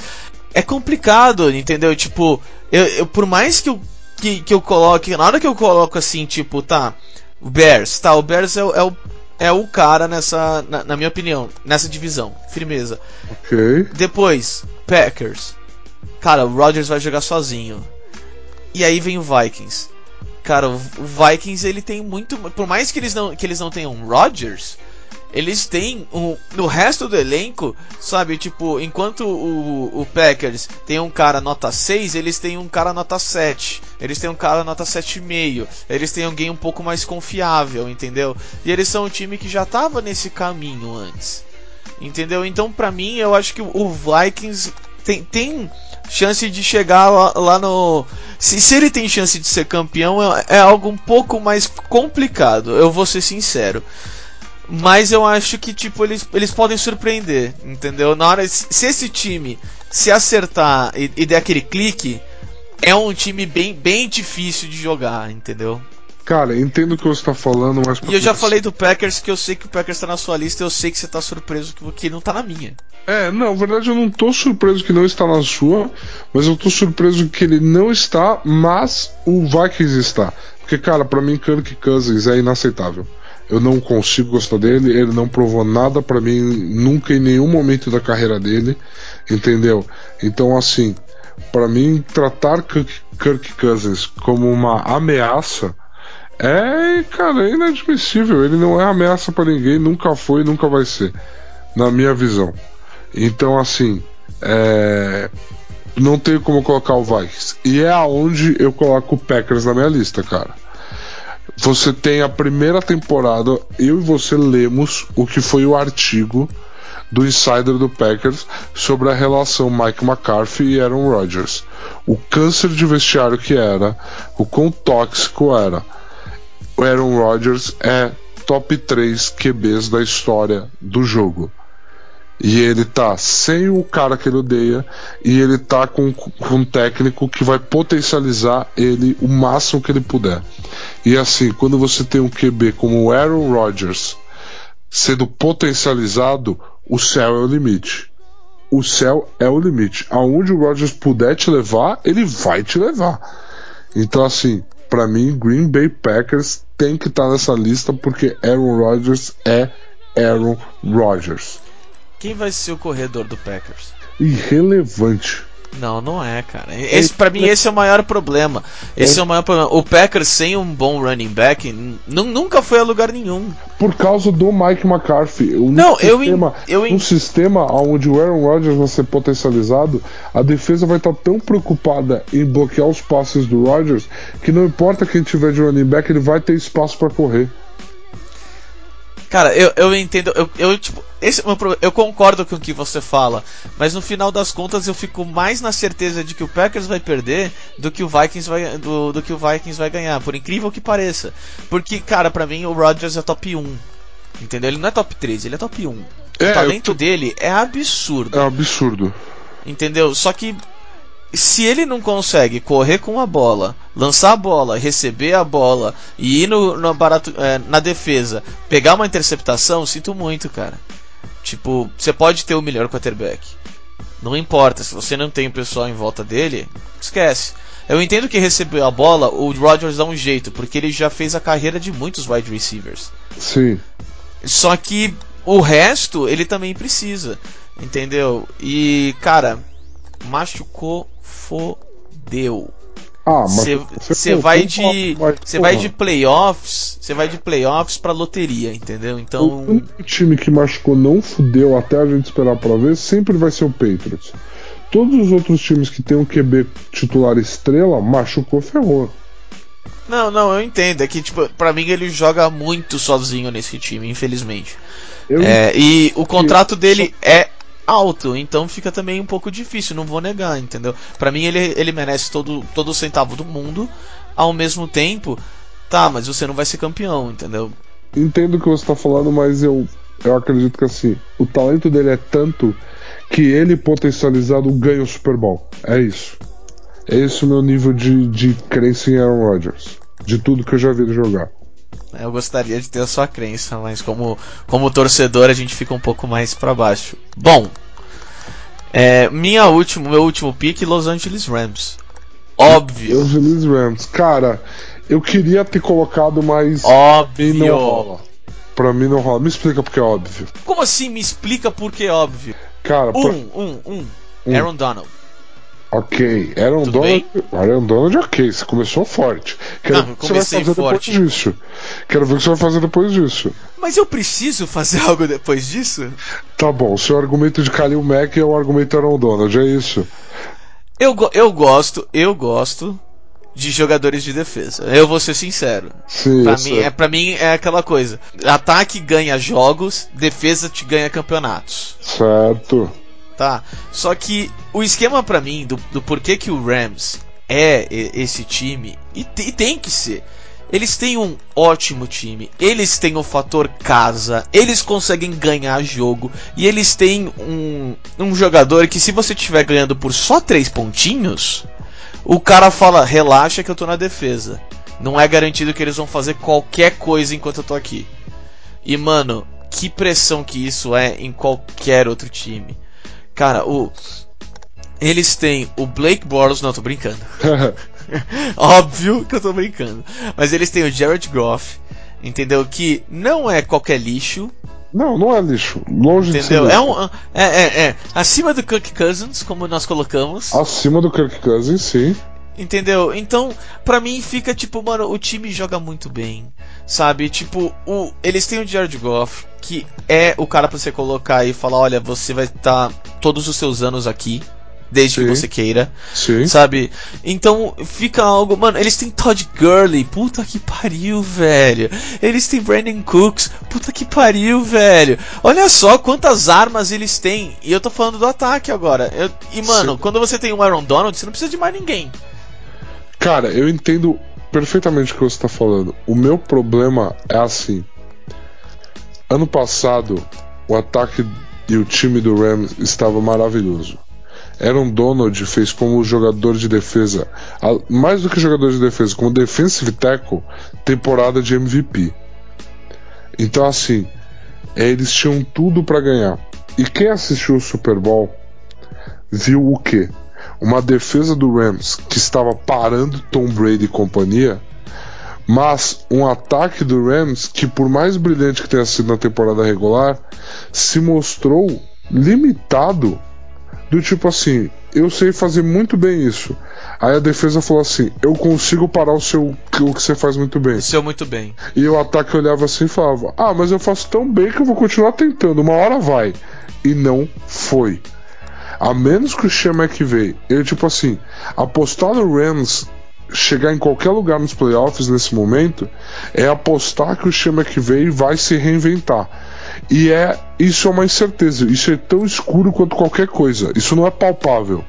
Speaker 1: é complicado, entendeu? Tipo, eu, eu- por mais que eu, que, que eu coloque. Na hora que eu coloco assim, tipo, tá. O Bears, tá, o Bears é, o- é o, é o cara nessa. Na, na minha opinião, nessa divisão. Firmeza.
Speaker 2: Ok.
Speaker 1: Depois, Packers. Cara, o Rodgers vai jogar sozinho. E aí vem o Vikings. Cara, o o Vikings ele tem muito. Por mais que eles não, que eles não tenham Rodgers, eles têm um, no resto do elenco, sabe? Tipo, enquanto o, o Packers tem um cara nota 6, eles têm um cara nota 7. Eles têm um cara nota 7,5. Eles têm alguém um pouco mais confiável, entendeu? E eles são um time que já tava nesse caminho antes. Entendeu? Então, pra mim, eu acho que o Vikings tem, tem chance de chegar lá, lá no. Se, se ele tem chance de ser campeão, é, é algo um pouco mais complicado. Eu vou ser sincero. Mas eu acho que, tipo, eles, eles podem surpreender, entendeu? Na hora. Se se esse time se acertar e, e der aquele clique, é um time bem, bem difícil de jogar, entendeu?
Speaker 2: Cara, entendo o que você tá falando, mas.
Speaker 1: E eu já falei do Packers que eu sei que o Packers tá na sua lista, eu sei que você tá surpreso que, não tá na minha.
Speaker 2: É, não, na verdade eu não tô surpreso que não está na sua, mas eu tô surpreso que ele não está, mas o Vikings está. Porque, cara, pra mim Kirk Cousins é inaceitável. Eu não consigo gostar dele, ele não provou nada pra mim nunca em nenhum momento da carreira dele, entendeu? Então, assim, pra mim tratar Kirk, Kirk Cousins como uma ameaça é, cara, é inadmissível. Ele não é ameaça pra ninguém, nunca foi, nunca vai ser, na minha visão. Então, assim, é, não tenho como colocar o Vikings. E é aonde eu coloco o Packers na minha lista, cara. Você tem a primeira temporada, eu e você lemos o que foi o artigo do insider do Packers sobre a relação Mike McCarthy e Aaron Rodgers. O câncer de vestiário que era, o quão tóxico era. O Aaron Rodgers é top 3 QBs da história do jogo. E ele tá sem o cara que ele odeia e ele tá com, com um técnico que vai potencializar ele o máximo que ele puder. E assim, quando você tem um QB como o Aaron Rodgers sendo potencializado, o céu é o limite. O céu é o limite. Aonde o Rodgers puder te levar, ele vai te levar. Então assim, para mim, Green Bay Packers tem que estar nessa lista porque Aaron Rodgers é Aaron Rodgers.
Speaker 1: Quem vai ser o corredor do Packers?
Speaker 2: Irrelevante.
Speaker 1: Não, não é, cara. Esse, para mim, esse é o maior problema. Esse é. é o maior problema. O Packers sem um bom running back nunca foi a lugar nenhum.
Speaker 2: Por causa do Mike McCarthy. Um
Speaker 1: não,
Speaker 2: sistema,
Speaker 1: eu, eu
Speaker 2: um sistema onde o Aaron Rodgers vai ser potencializado, a defesa vai estar tão preocupada em bloquear os passes do Rodgers que não importa quem tiver de running back, ele vai ter espaço para correr.
Speaker 1: Cara, eu, eu entendo, eu, eu tipo, esse é eu concordo com o que você fala, mas no final das contas eu fico mais na certeza de que o Packers vai perder do que o Vikings vai do, do que o Vikings vai ganhar, por incrível que pareça. Porque, cara, para mim o Rodgers é top 1. Entendeu? Ele não é top 3, ele é top 1. É, o talento dele é absurdo.
Speaker 2: É absurdo.
Speaker 1: Entendeu? Só que se ele não consegue correr com a bola, lançar a bola, receber a bola e ir no, no barato, é, na defesa, pegar uma interceptação, sinto muito, cara. Tipo, você pode ter o melhor quarterback. Não importa, se você não tem o pessoal em volta dele, esquece. Eu entendo que receber a bola, o Rodgers dá um jeito, porque ele já fez a carreira de muitos wide receivers.
Speaker 2: Sim.
Speaker 1: Só que o resto ele também precisa, entendeu? E, cara, machucou fodeu.
Speaker 2: Ah, mas
Speaker 1: você vai de você vai de playoffs, você vai de playoffs para loteria, entendeu? Então
Speaker 2: o único time que machucou não fudeu até a gente esperar para ver sempre vai ser o Patriots. Todos os outros times que tem um QB titular estrela machucou ferrou.
Speaker 1: Não, não, eu entendo. É que, tipo, pra mim ele joga muito sozinho nesse time, infelizmente. É, e o contrato dele é alto, então fica também um pouco difícil, não vou negar, entendeu? Para mim ele, ele merece todo, todo o centavo do mundo, ao mesmo tempo, tá, mas você não vai ser campeão, entendeu?
Speaker 2: Entendo o que você tá falando, mas eu, eu acredito que assim, o talento dele é tanto que ele potencializado ganha o Super Bowl. É isso. É esse o meu nível de, de crença em Aaron Rodgers. De tudo que eu já vi ele jogar.
Speaker 1: Eu gostaria de ter a sua crença, mas como, como torcedor a gente fica um pouco mais para baixo. Bom, é, minha último, meu último pick, Los Angeles Rams. Óbvio.
Speaker 2: Los Angeles Rams, cara, eu queria ter colocado mais.
Speaker 1: Óbvio.
Speaker 2: Não rola. Pra mim não rola. Me explica porque é óbvio.
Speaker 1: Como assim? Me explica porque é óbvio.
Speaker 2: Cara,
Speaker 1: um, pra... um, um, um. Aaron Donald.
Speaker 2: Ok, Aaron Tudo Donald, bem? Aaron Donald, ok, você começou forte. Quero
Speaker 1: Não, ver o que você vai fazer
Speaker 2: forte. depois disso. Quero ver o que você vai fazer depois disso.
Speaker 1: Mas eu preciso fazer algo depois disso?
Speaker 2: Tá bom, seu argumento de Kalil Mack é o argumento Aaron Donald, é isso?
Speaker 1: Eu, eu gosto, eu gosto de jogadores de defesa. Eu vou ser sincero.
Speaker 2: Sim,
Speaker 1: pra, mim, é, pra mim é aquela coisa. Ataque ganha jogos, defesa te ganha campeonatos.
Speaker 2: Certo
Speaker 1: tá? Só que o esquema para mim do, do porquê que o Rams é esse time e, e tem que ser. Eles têm um ótimo time, eles têm o fator casa, eles conseguem ganhar jogo e eles têm um, um jogador que, se você estiver ganhando por só três pontinhos, o cara fala: relaxa que eu tô na defesa. Não é garantido que eles vão fazer qualquer coisa enquanto eu tô aqui. E mano, que pressão que isso é em qualquer outro time. Cara, o. Eles têm o Blake Bortles. Não, tô brincando. Óbvio que eu tô brincando. Mas eles têm o Jared Goff. Entendeu? Que não é qualquer lixo.
Speaker 2: Não, não é lixo. Longe
Speaker 1: Entendeu?
Speaker 2: de
Speaker 1: ser. É, um, é, é, é. Acima do Kirk Cousins, como nós colocamos.
Speaker 2: Acima do Kirk Cousins, sim.
Speaker 1: Entendeu? Então, pra mim fica tipo, mano, o time joga muito bem. Sabe? Tipo, o, eles têm o Jared Goff, que é o cara pra você colocar e falar: olha, você vai estar tá todos os seus anos aqui. Desde Sim. que você queira.
Speaker 2: Sim.
Speaker 1: Sabe? Então fica algo. Mano, eles têm Todd Gurley. Puta que pariu, velho. Eles têm Brandon Cooks. Puta que pariu, velho. Olha só quantas armas eles têm. E eu tô falando do ataque agora. Eu, e, mano, Sim. quando você tem um Aaron Donald, você não precisa de mais ninguém.
Speaker 2: Cara, eu entendo perfeitamente o que você está falando. O meu problema é assim. Ano passado, o ataque e o time do Rams estava maravilhoso. Aaron Donald fez como jogador de defesa, mais do que jogador de defesa, como defensive tackle, temporada de MVP. Então, assim, eles tinham tudo para ganhar. E quem assistiu o Super Bowl viu o quê? uma defesa do Rams que estava parando Tom Brady e companhia, Mas um ataque do Rams, que por mais brilhante que tenha sido na temporada regular, se mostrou limitado. Do tipo assim, eu sei fazer muito bem isso. Aí a defesa falou assim: eu consigo parar o seu o que você faz muito bem.
Speaker 1: O seu muito bem.
Speaker 2: E o ataque olhava assim e falava: Ah, mas eu faço tão bem que eu vou continuar tentando, uma hora vai. E não foi. A menos que o Sean McVay, ele tipo assim, apostar no Rams chegar em qualquer lugar nos playoffs nesse momento é apostar que o Sean McVay vai se reinventar. E é isso é uma incerteza, isso é tão escuro quanto qualquer coisa. Isso não é palpável.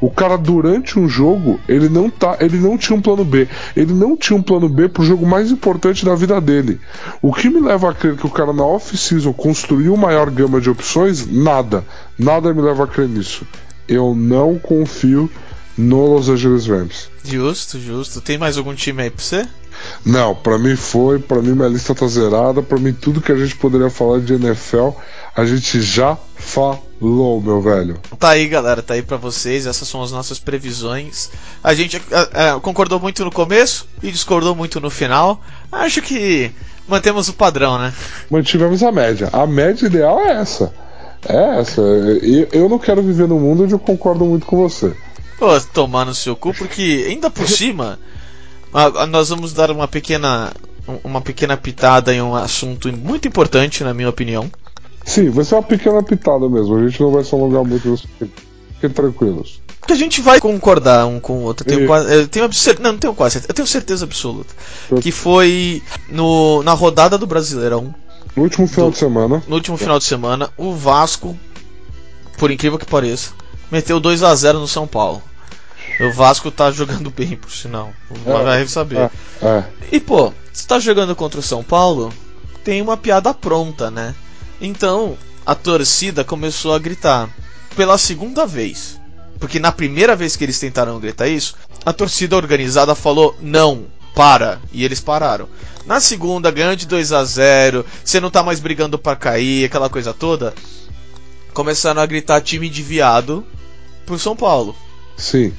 Speaker 2: O cara durante um jogo, ele não tá, ele não tinha um plano B. Ele não tinha um plano B pro jogo mais importante da vida dele. O que me leva a crer que o cara na off-season construiu maior gama de opções? Nada. Nada me leva a crer nisso. Eu não confio no Los Angeles Rams.
Speaker 1: Justo, justo. Tem mais algum time aí pra você?
Speaker 2: Não, para mim foi, para mim minha lista tá zerada, para mim tudo que a gente poderia falar de NFL, a gente já falou, meu velho.
Speaker 1: Tá aí, galera, tá aí para vocês, essas são as nossas previsões. A gente concordou muito no começo e discordou muito no final. Acho que mantemos o padrão, né?
Speaker 2: Mantivemos a média. A média ideal é essa. É essa. Eu, eu não quero viver num mundo onde eu concordo muito com você.
Speaker 1: Pô, tomar no seu cu, porque ainda por cima, nós vamos dar uma pequena, uma pequena pitada em um assunto muito importante, na minha opinião.
Speaker 2: Sim, vai ser uma pequena pitada mesmo, a gente não vai se alongar muito nisso. Fiquem tranquilos.
Speaker 1: Que a gente vai concordar um com o outro. Eu tenho, quase, eu tenho não, não tenho quase eu tenho certeza absoluta. Que foi no, na rodada do Brasileirão.
Speaker 2: No último final do, de semana.
Speaker 1: No último final de semana, o Vasco, por incrível que pareça, meteu 2 a 0 no São Paulo. O Vasco tá jogando bem, por sinal. É, vai saber. É, é. E pô, se tá jogando contra o São Paulo, tem uma piada pronta, né? Então, a torcida começou a gritar pela segunda vez. Porque na primeira vez que eles tentaram gritar isso, a torcida organizada falou não, para, e eles pararam. Na segunda, ganhou de 2 a 0, você não tá mais brigando para cair, aquela coisa toda. Começaram a gritar time de viado pro São Paulo.
Speaker 2: Sim.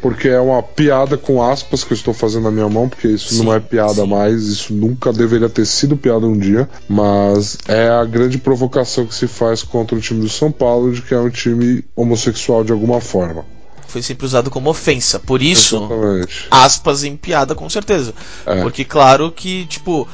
Speaker 2: Porque é uma piada com aspas que eu estou fazendo na minha mão, porque isso sim, não é piada sim. mais, isso nunca deveria ter sido piada um dia, mas é a grande provocação que se faz contra o time do São Paulo de que é um time homossexual de alguma forma.
Speaker 1: Foi sempre usado como ofensa, por isso, Exatamente. aspas em piada com certeza. É. Porque claro que, tipo,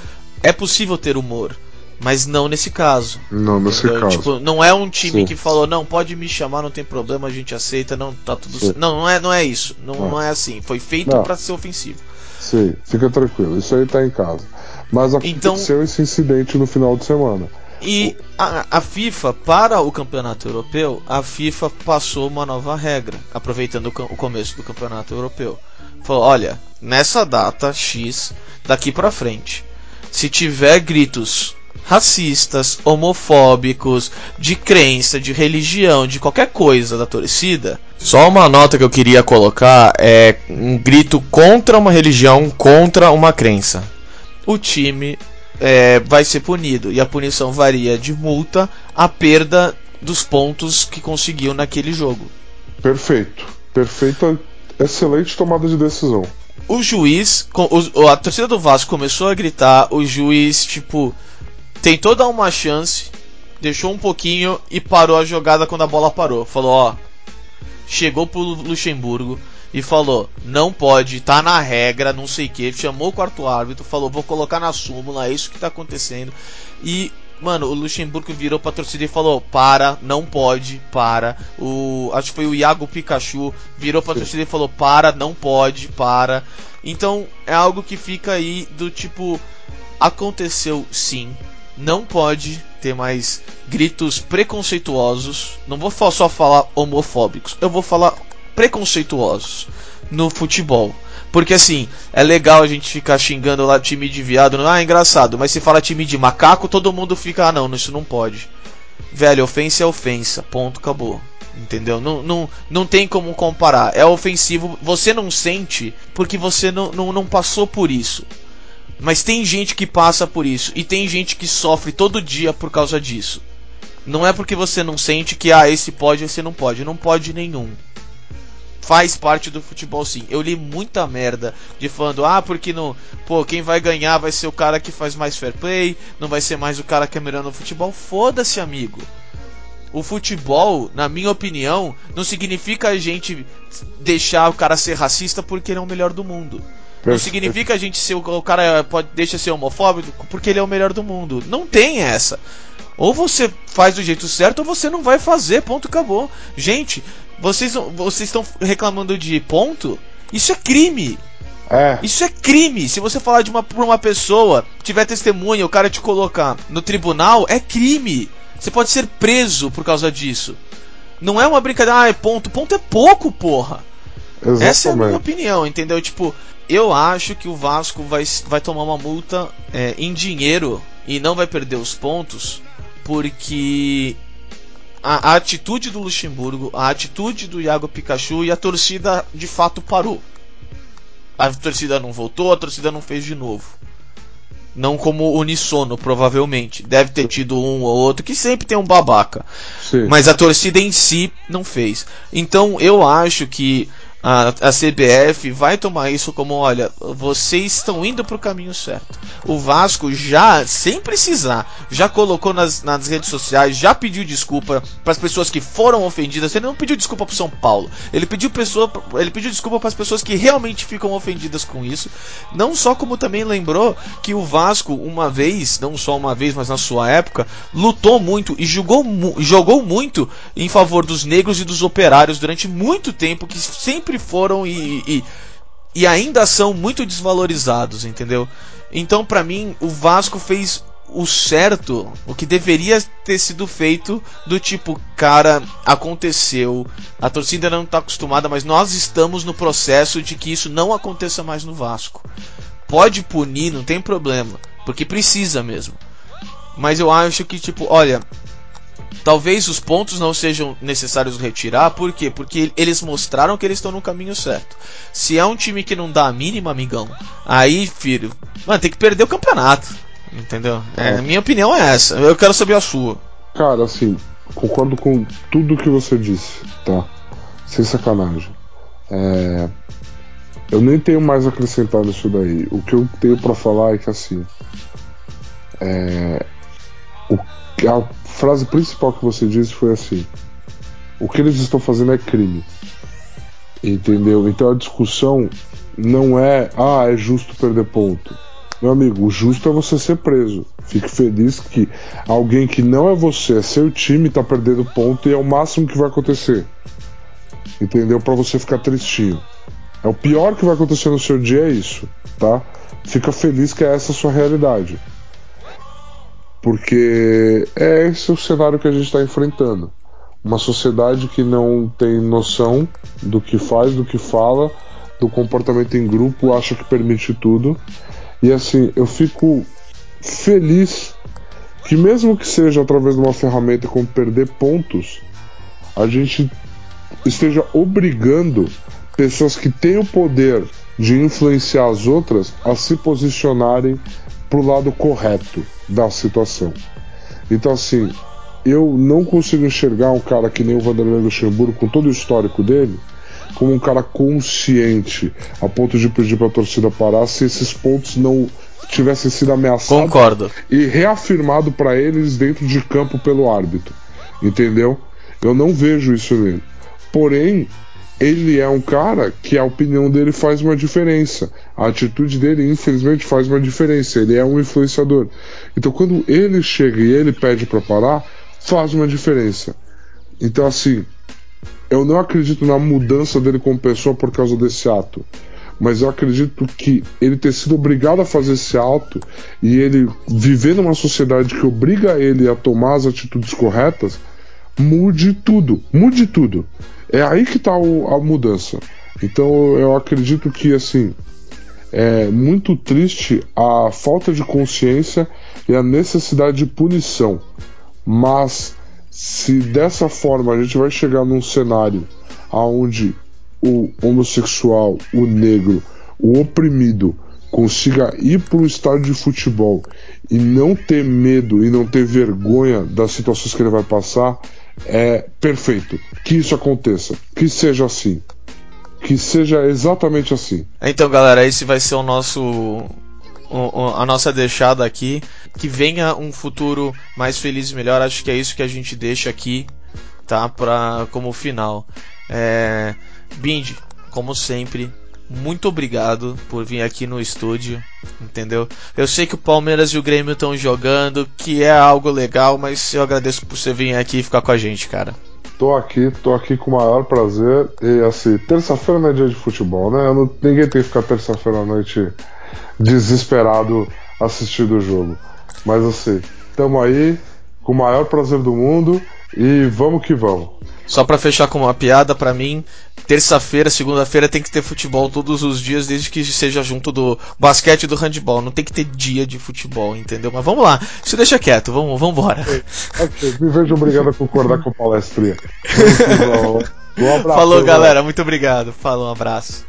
Speaker 1: é possível ter humor. Mas não nesse caso.
Speaker 2: Não nesse entendeu? caso.
Speaker 1: Tipo, não é um time Sim. que falou, não, pode me chamar, não tem problema, a gente aceita, não tá tudo certo. Não, não é, não é isso. Não, não. não é assim. Foi feito para ser ofensivo.
Speaker 2: Sim, fica tranquilo. Isso aí tá em casa. Mas aconteceu então, esse incidente no final de semana.
Speaker 1: E a, a, FIFA, para o campeonato europeu, a FIFA passou uma nova regra, aproveitando o, o começo do campeonato europeu. Falou: olha, nessa data X, daqui para frente, se tiver gritos racistas, homofóbicos, de crença, de religião, de qualquer coisa da torcida. Só uma nota que eu queria colocar é um grito contra uma religião, contra uma crença. O time é, vai ser punido e a punição varia de multa a perda dos pontos que conseguiu naquele jogo.
Speaker 2: Perfeito, perfeita, excelente tomada de decisão.
Speaker 1: O juiz, a torcida do Vasco começou a gritar, o juiz tipo tentou dar uma chance, deixou um pouquinho e parou a jogada quando a bola parou. Falou, ó, chegou pro Luxemburgo e falou, não pode, tá na regra, não sei o que, chamou o quarto árbitro, falou, vou colocar na súmula, é isso que tá acontecendo. E Mano, o Luxemburgo virou pra torcida e falou: Para, não pode, para. O, acho que foi o Iago Pikachu virou pra Sim. torcida e falou: Para, não pode, para. Então é algo que fica aí do tipo: Aconteceu sim, não pode ter mais gritos preconceituosos. Não vou só falar homofóbicos, eu vou falar preconceituosos no futebol. Porque assim, é legal a gente ficar xingando lá time de viado, ah, é engraçado, mas se fala time de macaco, todo mundo fica, ah não, isso não pode. Velho, ofensa é ofensa, ponto, acabou. Entendeu? Não, não, não tem como comparar. É ofensivo, você não sente porque você não, não, não passou por isso. Mas tem gente que passa por isso e tem gente que sofre todo dia por causa disso. Não é porque você não sente que ah, esse pode, esse não pode, não pode nenhum. faz parte do futebol sim. Eu li muita merda de falando, ah, porque não. Pô, quem vai ganhar vai ser o cara que faz mais fair play, não vai ser mais o cara que é melhor no futebol. Foda-se, amigo. O futebol, na minha opinião, não significa a gente deixar o cara ser racista porque ele é o melhor do mundo. Não significa a gente ser o cara pode deixa ser homofóbico porque ele é o melhor do mundo. Não tem essa. Ou você faz do jeito certo ou você não vai fazer, ponto acabou. Gente, vocês vocês estão reclamando de ponto? Isso é crime.
Speaker 2: É.
Speaker 1: Isso é crime. Se você falar de uma pra uma pessoa, tiver testemunha, o cara te colocar no tribunal, é crime. Você pode ser preso por causa disso. Não é uma brincadeira, ah, é ponto. Ponto é pouco, porra.
Speaker 2: Exatamente.
Speaker 1: Essa é a minha opinião, entendeu? Tipo, eu acho que o Vasco vai, vai tomar uma multa é, em dinheiro e não vai perder os pontos porque a, a, atitude do Luxemburgo, a atitude do Iago Pikachu e a torcida de fato parou. A torcida não voltou, a torcida não fez de novo. Não como unissono, provavelmente. Deve ter tido um ou outro que sempre tem um babaca.
Speaker 2: Sim.
Speaker 1: Mas a torcida em si não fez. Então eu acho que a, a CBF vai tomar isso como: olha, vocês estão indo para o caminho certo. O Vasco já, sem precisar, já colocou nas, nas redes sociais, já pediu desculpa para as pessoas que foram ofendidas. Ele não pediu desculpa para São Paulo, ele pediu, pessoa, ele pediu desculpa para as pessoas que realmente ficam ofendidas com isso. Não só como também lembrou que o Vasco, uma vez, não só uma vez, mas na sua época, lutou muito e jogou, jogou muito em favor dos negros e dos operários durante muito tempo, que sempre sempre foram e, e, e ainda são muito desvalorizados, entendeu? Então, para mim, o Vasco fez o certo, o que deveria ter sido feito, do tipo, cara, aconteceu, a torcida não está acostumada, mas nós estamos no processo de que isso não aconteça mais no Vasco. Pode punir, não tem problema, porque precisa mesmo. Mas eu acho que, tipo, olha, Talvez os pontos não sejam necessários retirar, por quê? Porque eles mostraram que eles estão no caminho certo. Se é um time que não dá a mínima, amigão, aí, filho, mano, tem que perder o campeonato. Entendeu? É, a minha opinião é essa. Eu quero saber a sua.
Speaker 2: Cara, assim, concordo com tudo que você disse, tá? Sem sacanagem. É... Eu nem tenho mais a acrescentar nisso daí. O que eu tenho para falar é que assim. É... O... A frase principal que você disse foi assim: o que eles estão fazendo é crime. Entendeu? Então a discussão não é, ah, é justo perder ponto. Meu amigo, o justo é você ser preso. Fique feliz que alguém que não é você, é seu time, tá perdendo ponto e é o máximo que vai acontecer. Entendeu? Para você ficar tristinho. É o pior que vai acontecer no seu dia é isso, tá? Fica feliz que é essa a sua realidade. Porque é esse o cenário que a gente está enfrentando. Uma sociedade que não tem noção do que faz, do que fala, do comportamento em grupo, acha que permite tudo. E assim, eu fico feliz que, mesmo que seja através de uma ferramenta como perder pontos, a gente esteja obrigando pessoas que têm o poder de influenciar as outras a se posicionarem pro lado correto da situação. Então, assim, eu não consigo enxergar um cara que nem o Vanderlei Luxemburgo, com todo o histórico dele, como um cara consciente, a ponto de pedir para a torcida parar se esses pontos não tivessem sido ameaçados
Speaker 1: Concordo.
Speaker 2: e reafirmado para eles dentro de campo pelo árbitro. Entendeu? Eu não vejo isso nele. Porém, ele é um cara que a opinião dele faz uma diferença. A atitude dele, infelizmente, faz uma diferença. Ele é um influenciador. Então, quando ele chega e ele pede para parar, faz uma diferença. Então, assim, eu não acredito na mudança dele como pessoa por causa desse ato. Mas eu acredito que ele ter sido obrigado a fazer esse ato e ele viver numa sociedade que obriga ele a tomar as atitudes corretas, mude tudo. Mude tudo. É aí que está a mudança. Então eu acredito que assim é muito triste a falta de consciência e a necessidade de punição. Mas se dessa forma a gente vai chegar num cenário onde o homossexual, o negro, o oprimido consiga ir para um estádio de futebol e não ter medo e não ter vergonha das situações que ele vai passar, é perfeito. Que isso aconteça, que seja assim. que seja exatamente assim.
Speaker 1: Então, galera, esse vai ser o nosso a nossa deixada aqui. Que venha um futuro mais feliz e melhor. Acho que é isso que a gente deixa aqui, tá? Pra, como final. É, Bindi, como sempre, muito obrigado por vir aqui no estúdio, entendeu? Eu sei que o Palmeiras e o Grêmio estão jogando, que é algo legal, mas eu agradeço por você vir aqui e ficar com a gente, cara.
Speaker 2: Tô aqui, tô aqui com o maior prazer. E assim, terça-feira não é dia de futebol, né? Não- ninguém tem que ficar terça-feira à noite desesperado assistindo o jogo. Mas assim, tamo aí, com o maior prazer do mundo e vamos que vamos.
Speaker 1: Só pra fechar com uma piada, pra mim, terça-feira, segunda-feira tem que ter futebol todos os dias, desde que seja junto do basquete e do handball. Não tem que ter dia de futebol, entendeu? Mas vamos lá, isso deixa quieto, vamos, vamos embora.
Speaker 2: Ok, me vejo obrigado a concordar com a palestrinha. Um abraço,
Speaker 1: Falou, galera, muito obrigado. Falou, um abraço.